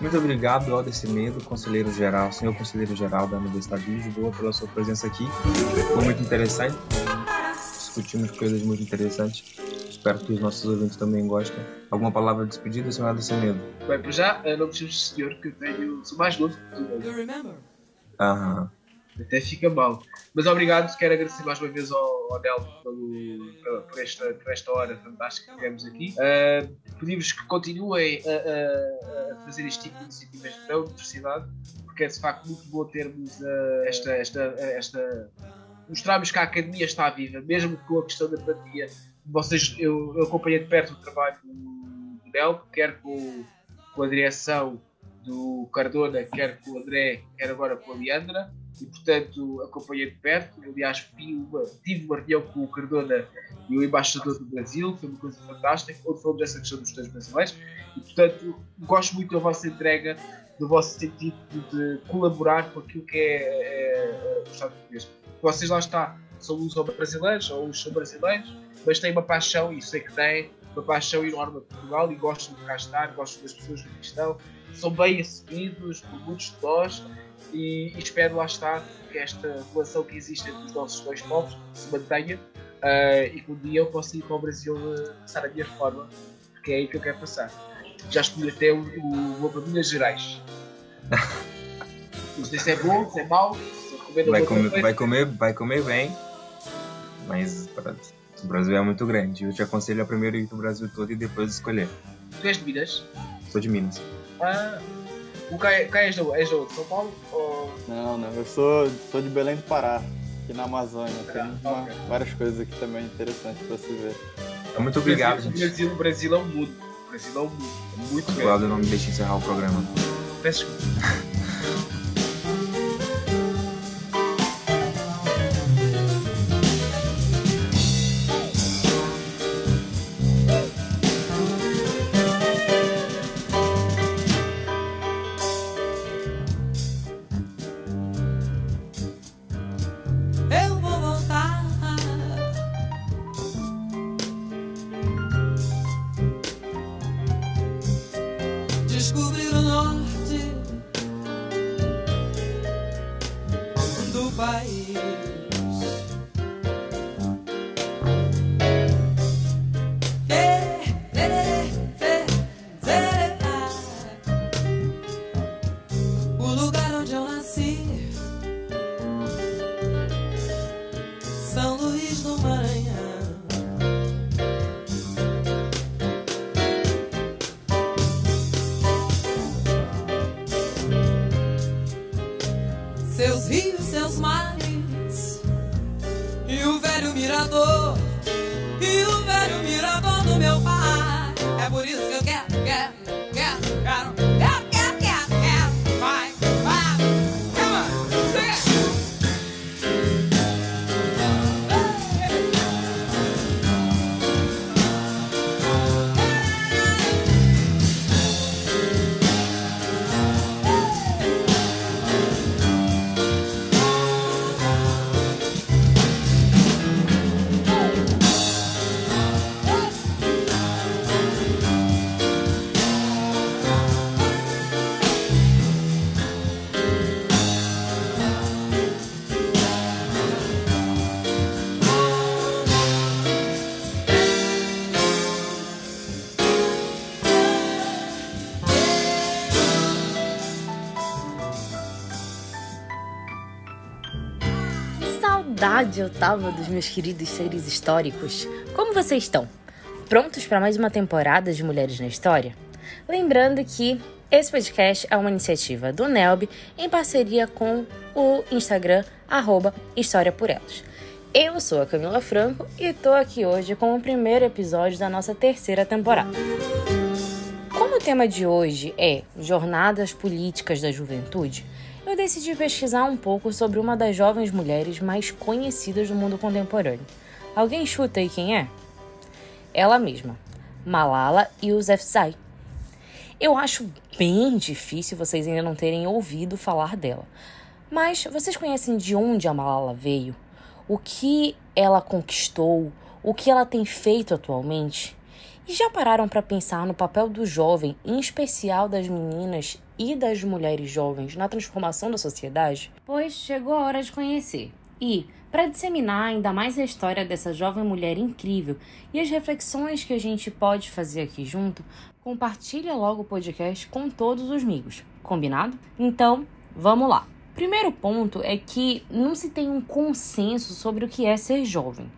Muito obrigado, Alder Medo, conselheiro geral, senhor conselheiro geral da Universidade de Lisboa, pela sua presença aqui. Foi muito interessante. Discutimos coisas muito interessantes. espero que os nossos ouvintes também gostem. Alguma palavra de despedida, senhora do Semedo? Bem, para já, não deixemos senhor que eu tenho. Sou mais novo que tu. Aham. Até fica mal. Mas obrigado, quero agradecer mais uma vez ao, ao pelo- pela- por, esta, por esta hora fantástica que tivemos aqui. Uh, Pedimos que continuem a, a- a fazer este tipo de iniciativas na universidade, porque é de facto muito bom termos uh, esta, esta, esta. mostrarmos que a academia está viva, mesmo com a questão da pandemia. Vocês, eu, eu acompanhei de perto o trabalho do, do Nel, quer com, com a direção do Cardona, quer com o André, quer agora com a Leandra e portanto acompanhei de perto. Aliás, tive uma reunião com o Cardona e o embaixador do Brasil, foi uma coisa fantástica, onde falamos dessa questão dos estudantes brasileiros e portanto gosto muito da vossa entrega, do vosso sentido de colaborar com aquilo que é, é, é o Estado português. Vocês lá está, são ou brasileiros ou uns são brasileiros, mas têm uma paixão, e sei que têm, uma paixão enorme por Portugal e gostam de cá estar, gostam das pessoas que aqui estão, são bem recebidos por muitos de nós e, espero lá está que esta relação que existe entre os nossos dois povos se mantenha ah, e que um dia eu possa ir para o Brasil passar a minha reforma, porque é aí que eu quero passar. Já escolhi até o, o para Minas Gerais. Não sei se é bom, se é mau, se recomendo Vai comer, coisa. vai, comer, vai comer bem, mas pronto, o Brasil é muito grande. Eu te aconselho a primeiro ir pro Brasil todo e depois escolher. Tu és de Minas? Sou de Minas. Ah, o Caio Caio és de onde? São Paulo? Ou... Não, não, eu sou, sou de Belém do Pará, aqui na Amazônia. Tem uma- várias coisas aqui também interessantes pra se ver. Muito obrigado, Brasil, gente. Brasil, Brasil é um mundo. Brasil é um mundo. É muito grande. Claudio não me deixa encerrar o programa. Peço desculpa. São Luís eu tava dos meus queridos seres históricos. Como vocês estão? Prontos para mais uma temporada de Mulheres na História? Lembrando que esse podcast é uma iniciativa do Nelb em parceria com o Instagram arroba História por Elas. Eu sou a Camila Franco e tô aqui hoje com o primeiro episódio da nossa terceira temporada. Como o tema de hoje é Jornadas Políticas da Juventude, eu decidi pesquisar um pouco sobre uma das jovens mulheres mais conhecidas do mundo contemporâneo. Alguém chuta aí quem é? Ela mesma, Malala Yousafzai. Eu acho bem difícil vocês ainda não terem ouvido falar dela. Mas vocês conhecem de onde a Malala veio? O que ela conquistou? O que ela tem feito atualmente? E já pararam para pensar no papel do jovem, em especial das meninas e das mulheres jovens, na transformação da sociedade? Pois chegou a hora de conhecer. E, para disseminar ainda mais a história dessa jovem mulher incrível e as reflexões que a gente pode fazer aqui junto, compartilha logo o podcast com todos os amigos, combinado? Então, vamos lá. Primeiro ponto é que não se tem um consenso sobre o que é ser jovem.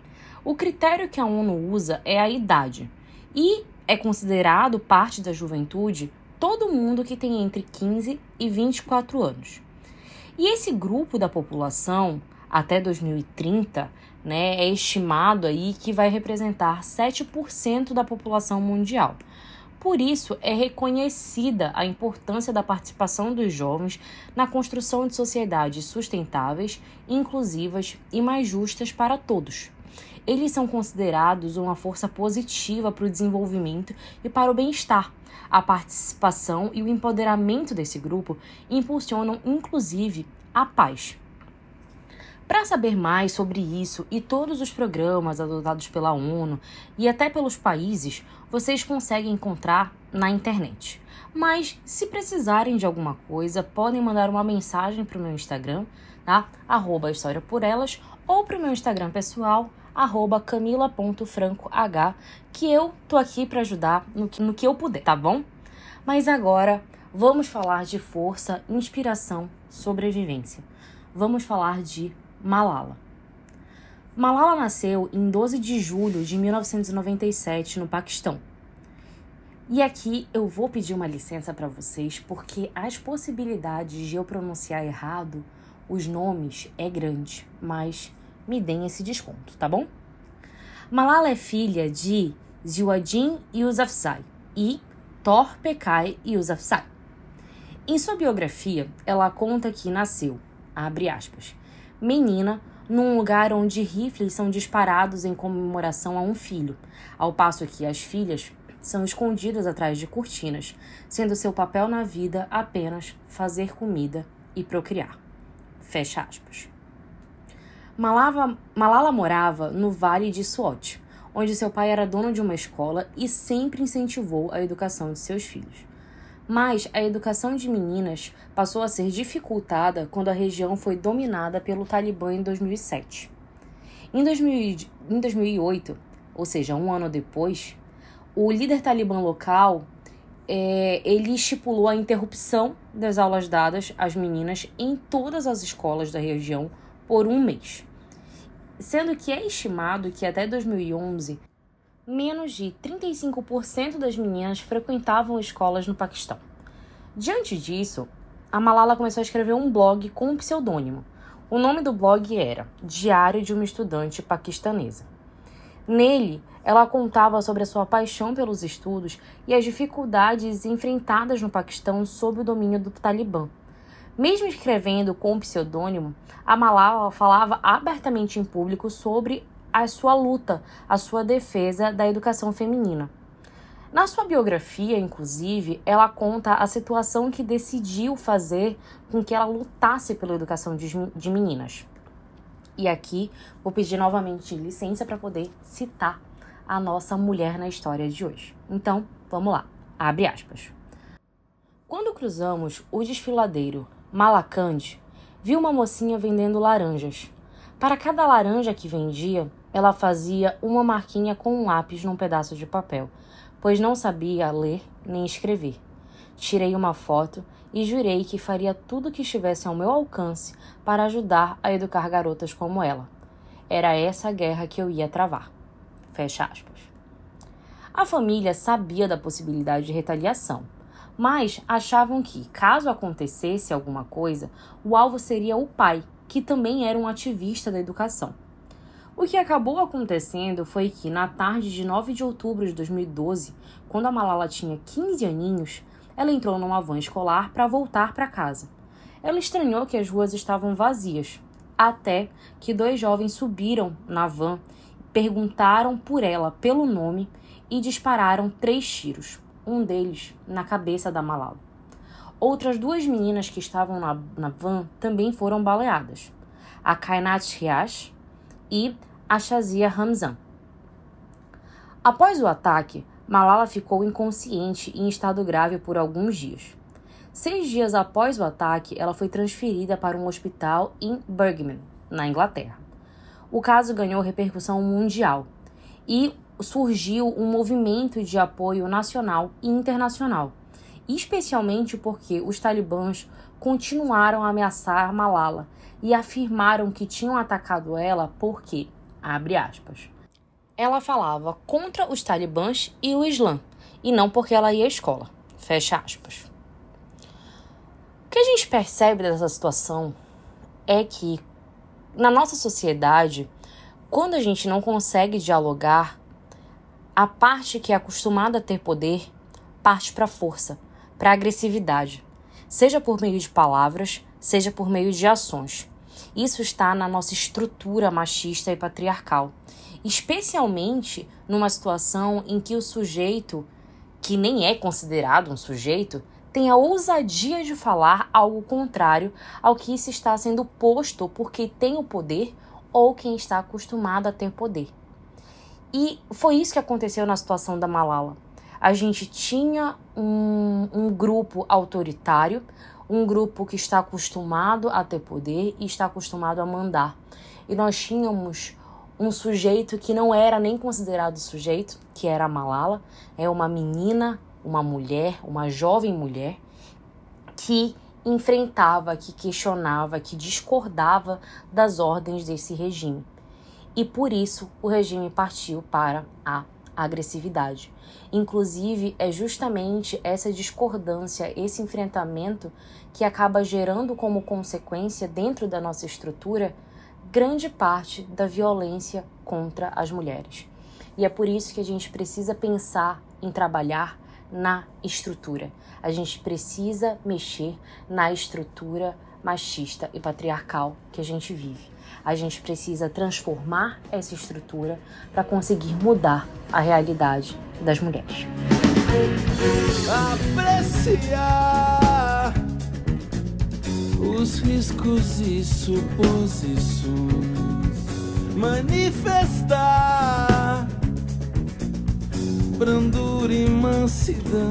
O critério que a ONU usa é a idade e é considerado parte da juventude todo mundo que tem entre 15 e 24 anos. E esse grupo da população até 2030, né, é estimado aí que vai representar 7% da população mundial. Por isso, é reconhecida a importância da participação dos jovens na construção de sociedades sustentáveis, inclusivas e mais justas para todos. Eles são considerados uma força positiva para o desenvolvimento e para o bem-estar. A participação e o empoderamento desse grupo impulsionam, inclusive, a paz. Para saber mais sobre isso e todos os programas adotados pela ONU e até pelos países, vocês conseguem encontrar na internet. Mas se precisarem de alguma coisa, podem mandar uma mensagem para o meu Instagram, tá? Arroba História por Elas, ou para o meu Instagram pessoal, arroba camila.francoh, que eu tô aqui para ajudar no que, no que eu puder, tá bom? Mas agora vamos falar de força, inspiração, sobrevivência. Vamos falar de Malala. Malala nasceu em 12 de julho de 1997 no Paquistão. E aqui eu vou pedir uma licença para vocês porque as possibilidades de eu pronunciar errado os nomes é grande, mas me deem esse desconto, tá bom? Malala é filha de Ziauddin Yousafzai e Tor Pekai Yousafzai. Em sua biografia, ela conta que nasceu, abre aspas, menina num lugar onde rifles são disparados em comemoração a um filho, ao passo que as filhas são escondidas atrás de cortinas, sendo seu papel na vida apenas fazer comida e procriar. Fecha aspas. Malava, Malala morava no Vale de Swat, onde seu pai era dono de uma escola e sempre incentivou a educação de seus filhos mas a educação de meninas passou a ser dificultada quando a região foi dominada pelo Talibã em 2007. Em, 2000, em 2008, ou seja, um ano depois, o líder talibã local é, ele estipulou a interrupção das aulas dadas às meninas em todas as escolas da região por um mês, sendo que é estimado que até 2011 menos de 35% das meninas frequentavam escolas no Paquistão. Diante disso, a Malala começou a escrever um blog com um pseudônimo. O nome do blog era Diário de uma Estudante Paquistanesa. Nele, ela contava sobre a sua paixão pelos estudos e as dificuldades enfrentadas no Paquistão sob o domínio do Talibã. Mesmo escrevendo com pseudônimo, a Malala falava abertamente em público sobre a sua luta, a sua defesa da educação feminina. Na sua biografia, inclusive, ela conta a situação que decidiu fazer com que ela lutasse pela educação de meninas. E aqui vou pedir novamente licença para poder citar a nossa mulher na história de hoje. Então, vamos lá. Abre aspas. Quando cruzamos o desfiladeiro Malacande, vi uma mocinha vendendo laranjas. Para cada laranja que vendia, ela fazia uma marquinha com um lápis num pedaço de papel, pois não sabia ler nem escrever. Tirei uma foto e jurei que faria tudo o que estivesse ao meu alcance para ajudar a educar garotas como ela. Era essa a guerra que eu ia travar. Fecha aspas. A família sabia da possibilidade de retaliação, mas achavam que, caso acontecesse alguma coisa, o alvo seria o pai, que também era um ativista da educação. O que acabou acontecendo foi que, na tarde de 9 de outubro de 2012, quando a Malala tinha 15 aninhos, ela entrou numa van escolar para voltar para casa. Ela estranhou que as ruas estavam vazias, até que dois jovens subiram na van, perguntaram por ela pelo nome e dispararam três tiros, um deles na cabeça da Malala. Outras duas meninas que estavam na, na van também foram baleadas. A Kainat Riash e a Shazia Hamzan. Após o ataque, Malala ficou inconsciente e em estado grave por alguns dias. Seis dias após o ataque, ela foi transferida para um hospital em Bergman, na Inglaterra. O caso ganhou repercussão mundial e surgiu um movimento de apoio nacional e internacional, especialmente porque os talibãs continuaram a ameaçar Malala e afirmaram que tinham atacado ela porque, abre aspas, ela falava contra os talibãs e o Islã, e não porque ela ia à escola, fecha aspas. O que a gente percebe dessa situação é que na nossa sociedade, quando a gente não consegue dialogar, a parte que é acostumada a ter poder parte para a força, para a agressividade, seja por meio de palavras, seja por meio de ações. Isso está na nossa estrutura machista e patriarcal, especialmente numa situação em que o sujeito, que nem é considerado um sujeito, tem a ousadia de falar algo contrário ao que se está sendo posto por quem tem o poder ou quem está acostumado a ter poder. E foi isso que aconteceu na situação da Malala. A gente tinha um, um grupo autoritário, um grupo que está acostumado a ter poder e está acostumado a mandar. E nós tínhamos um sujeito que não era nem considerado sujeito, que era a Malala, é uma menina, uma mulher, uma jovem mulher que enfrentava, que questionava, que discordava das ordens desse regime. E por isso o regime partiu para a agressividade. Inclusive, é justamente essa discordância, esse enfrentamento que acaba gerando como consequência dentro da nossa estrutura grande parte da violência contra as mulheres. E é por isso que a gente precisa pensar em trabalhar na estrutura. A gente precisa mexer na estrutura machista e patriarcal que a gente vive. A gente precisa transformar essa estrutura para conseguir mudar a realidade das mulheres. Apreciar os riscos e suposições, manifestar brandura e mansidão,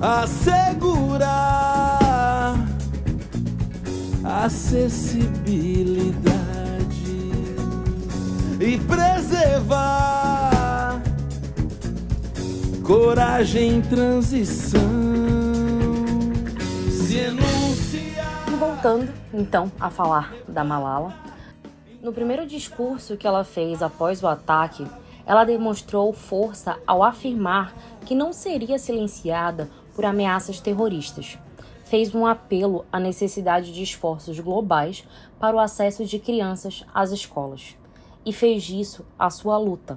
assegurar acessibilidade e preservar coragem em transição. Se enunciar. Voltando então a falar da Malala, no primeiro discurso que ela fez após o ataque, ela demonstrou força ao afirmar que não seria silenciada por ameaças terroristas. Fez um apelo à necessidade de esforços globais para o acesso de crianças às escolas e fez disso a sua luta.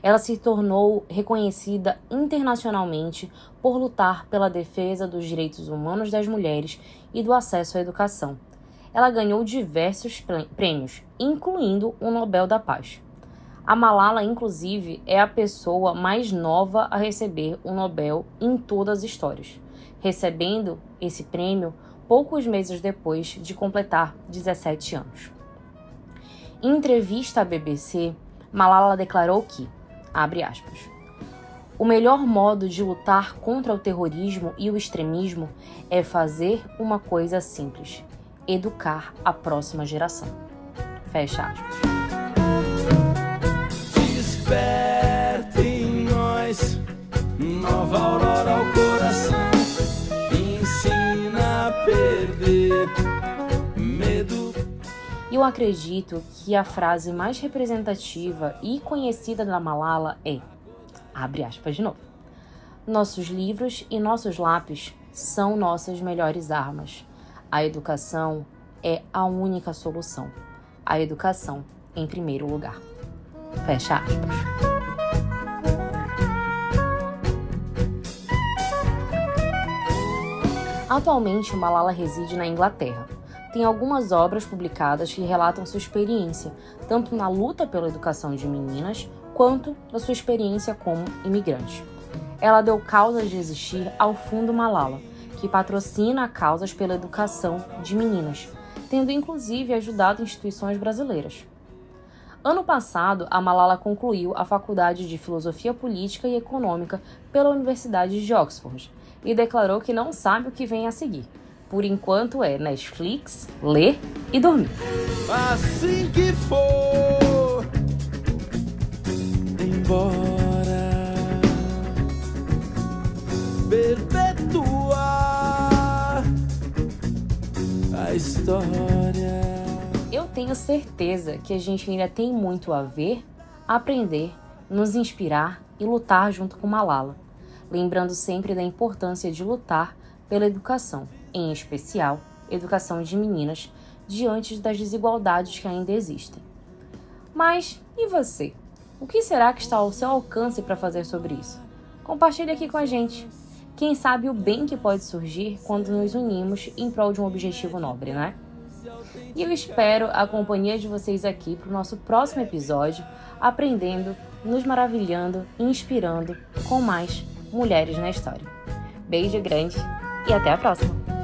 Ela se tornou reconhecida internacionalmente por lutar pela defesa dos direitos humanos das mulheres e do acesso à educação. Ela ganhou diversos prêmios, incluindo o Nobel da Paz. A Malala, inclusive, é a pessoa mais nova a receber o Nobel em todas as histórias, recebendo esse prêmio poucos meses depois de completar 17 anos. Em entrevista à BBC, Malala declarou que, abre aspas, o melhor modo de lutar contra o terrorismo e o extremismo é fazer uma coisa simples: educar a próxima geração. Fecha aspas. Desperta em nós nova aurora ao coração, perder medo. Eu acredito que a frase mais representativa e conhecida da Malala é, abre aspas de novo, nossos livros e nossos lápis são nossas melhores armas. A educação é a única solução. A educação em primeiro lugar. Fecha aspas. Atualmente, Malala reside na Inglaterra. Tem algumas obras publicadas que relatam sua experiência, tanto na luta pela educação de meninas, quanto da sua experiência como imigrante. Ela deu causas de existir ao Fundo Malala, que patrocina causas pela educação de meninas, tendo inclusive ajudado instituições brasileiras. Ano passado, a Malala concluiu a Faculdade de Filosofia Política e Econômica pela Universidade de Oxford e declarou que não sabe o que vem a seguir, Por enquanto é Netflix, ler e dormir. Assim que for embora, perpetuar a história. Eu tenho certeza que a gente ainda tem muito a ver, aprender, nos inspirar e lutar junto com Malala, lembrando sempre da importância de lutar pela educação, em especial educação de meninas, diante das desigualdades que ainda existem. Mas e você? O que será que está ao seu alcance para fazer sobre isso? Compartilhe aqui com a gente. Quem sabe o bem que pode surgir quando nos unimos em prol de um objetivo nobre, né? E eu espero a companhia de vocês aqui para o nosso próximo episódio, aprendendo, nos maravilhando e inspirando com mais mulheres na história. Beijo grande e até a próxima!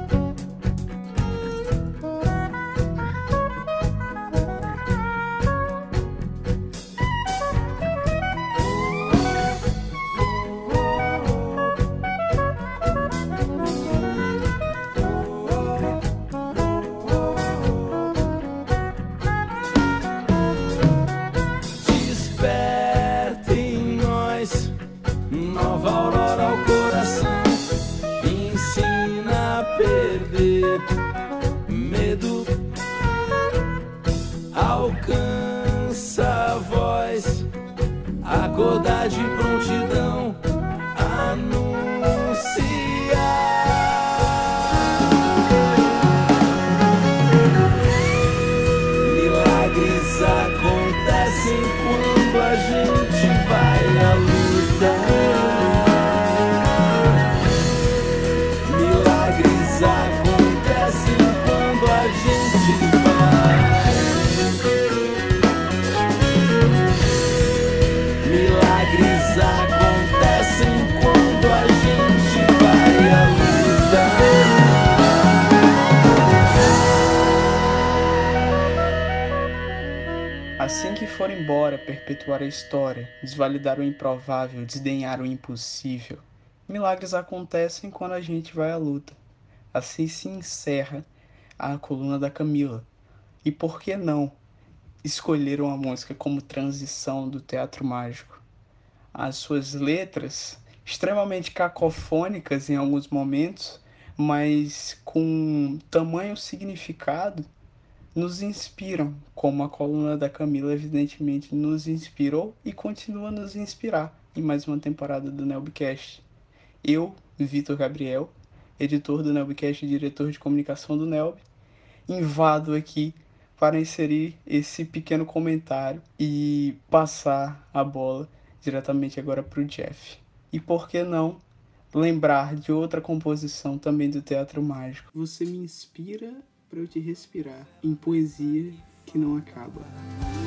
Embora, perpetuar a história, desvalidar o improvável, desdenhar o impossível. Milagres acontecem quando a gente vai à luta. Assim se encerra a coluna da Camila. E por que não escolheram a música como transição do teatro mágico? As suas letras, extremamente cacofônicas em alguns momentos, mas com tamanho significado, nos inspiram, como a coluna da Camila evidentemente nos inspirou e continua a nos inspirar em mais uma temporada do Nelbcast. Eu, Vitor Gabriel, editor do Nelbcast e diretor de comunicação do Nelb, invado aqui para inserir esse pequeno comentário e passar a bola diretamente agora para o Jeff. E por que não lembrar de outra composição também do Teatro Mágico? Você me inspira para eu te respirar em poesia que não acaba.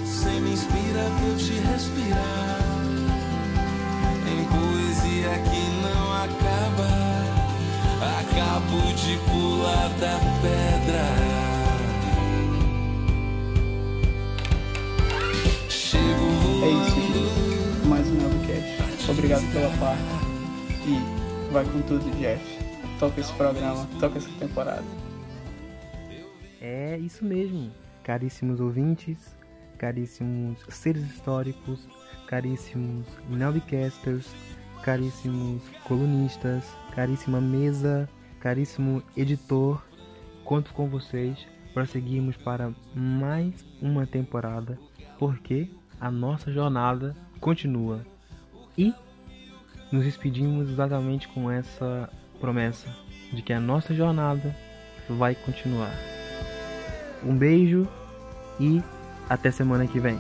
Você me inspira pra eu te respirar Em poesia que não acaba Acabo de pular da pedra Chego É isso, gente. Mais um Nelbcast. Obrigado pela parte. E vai com tudo, Jeff. Toca esse programa, toca essa temporada. É isso mesmo, caríssimos ouvintes, caríssimos seres históricos, caríssimos Nelbcasters, caríssimos colunistas, caríssima mesa, caríssimo editor, conto com vocês para seguirmos para mais uma temporada, porque a nossa jornada continua. E nos despedimos exatamente com essa promessa de que a nossa jornada vai continuar. Um beijo e até semana que vem.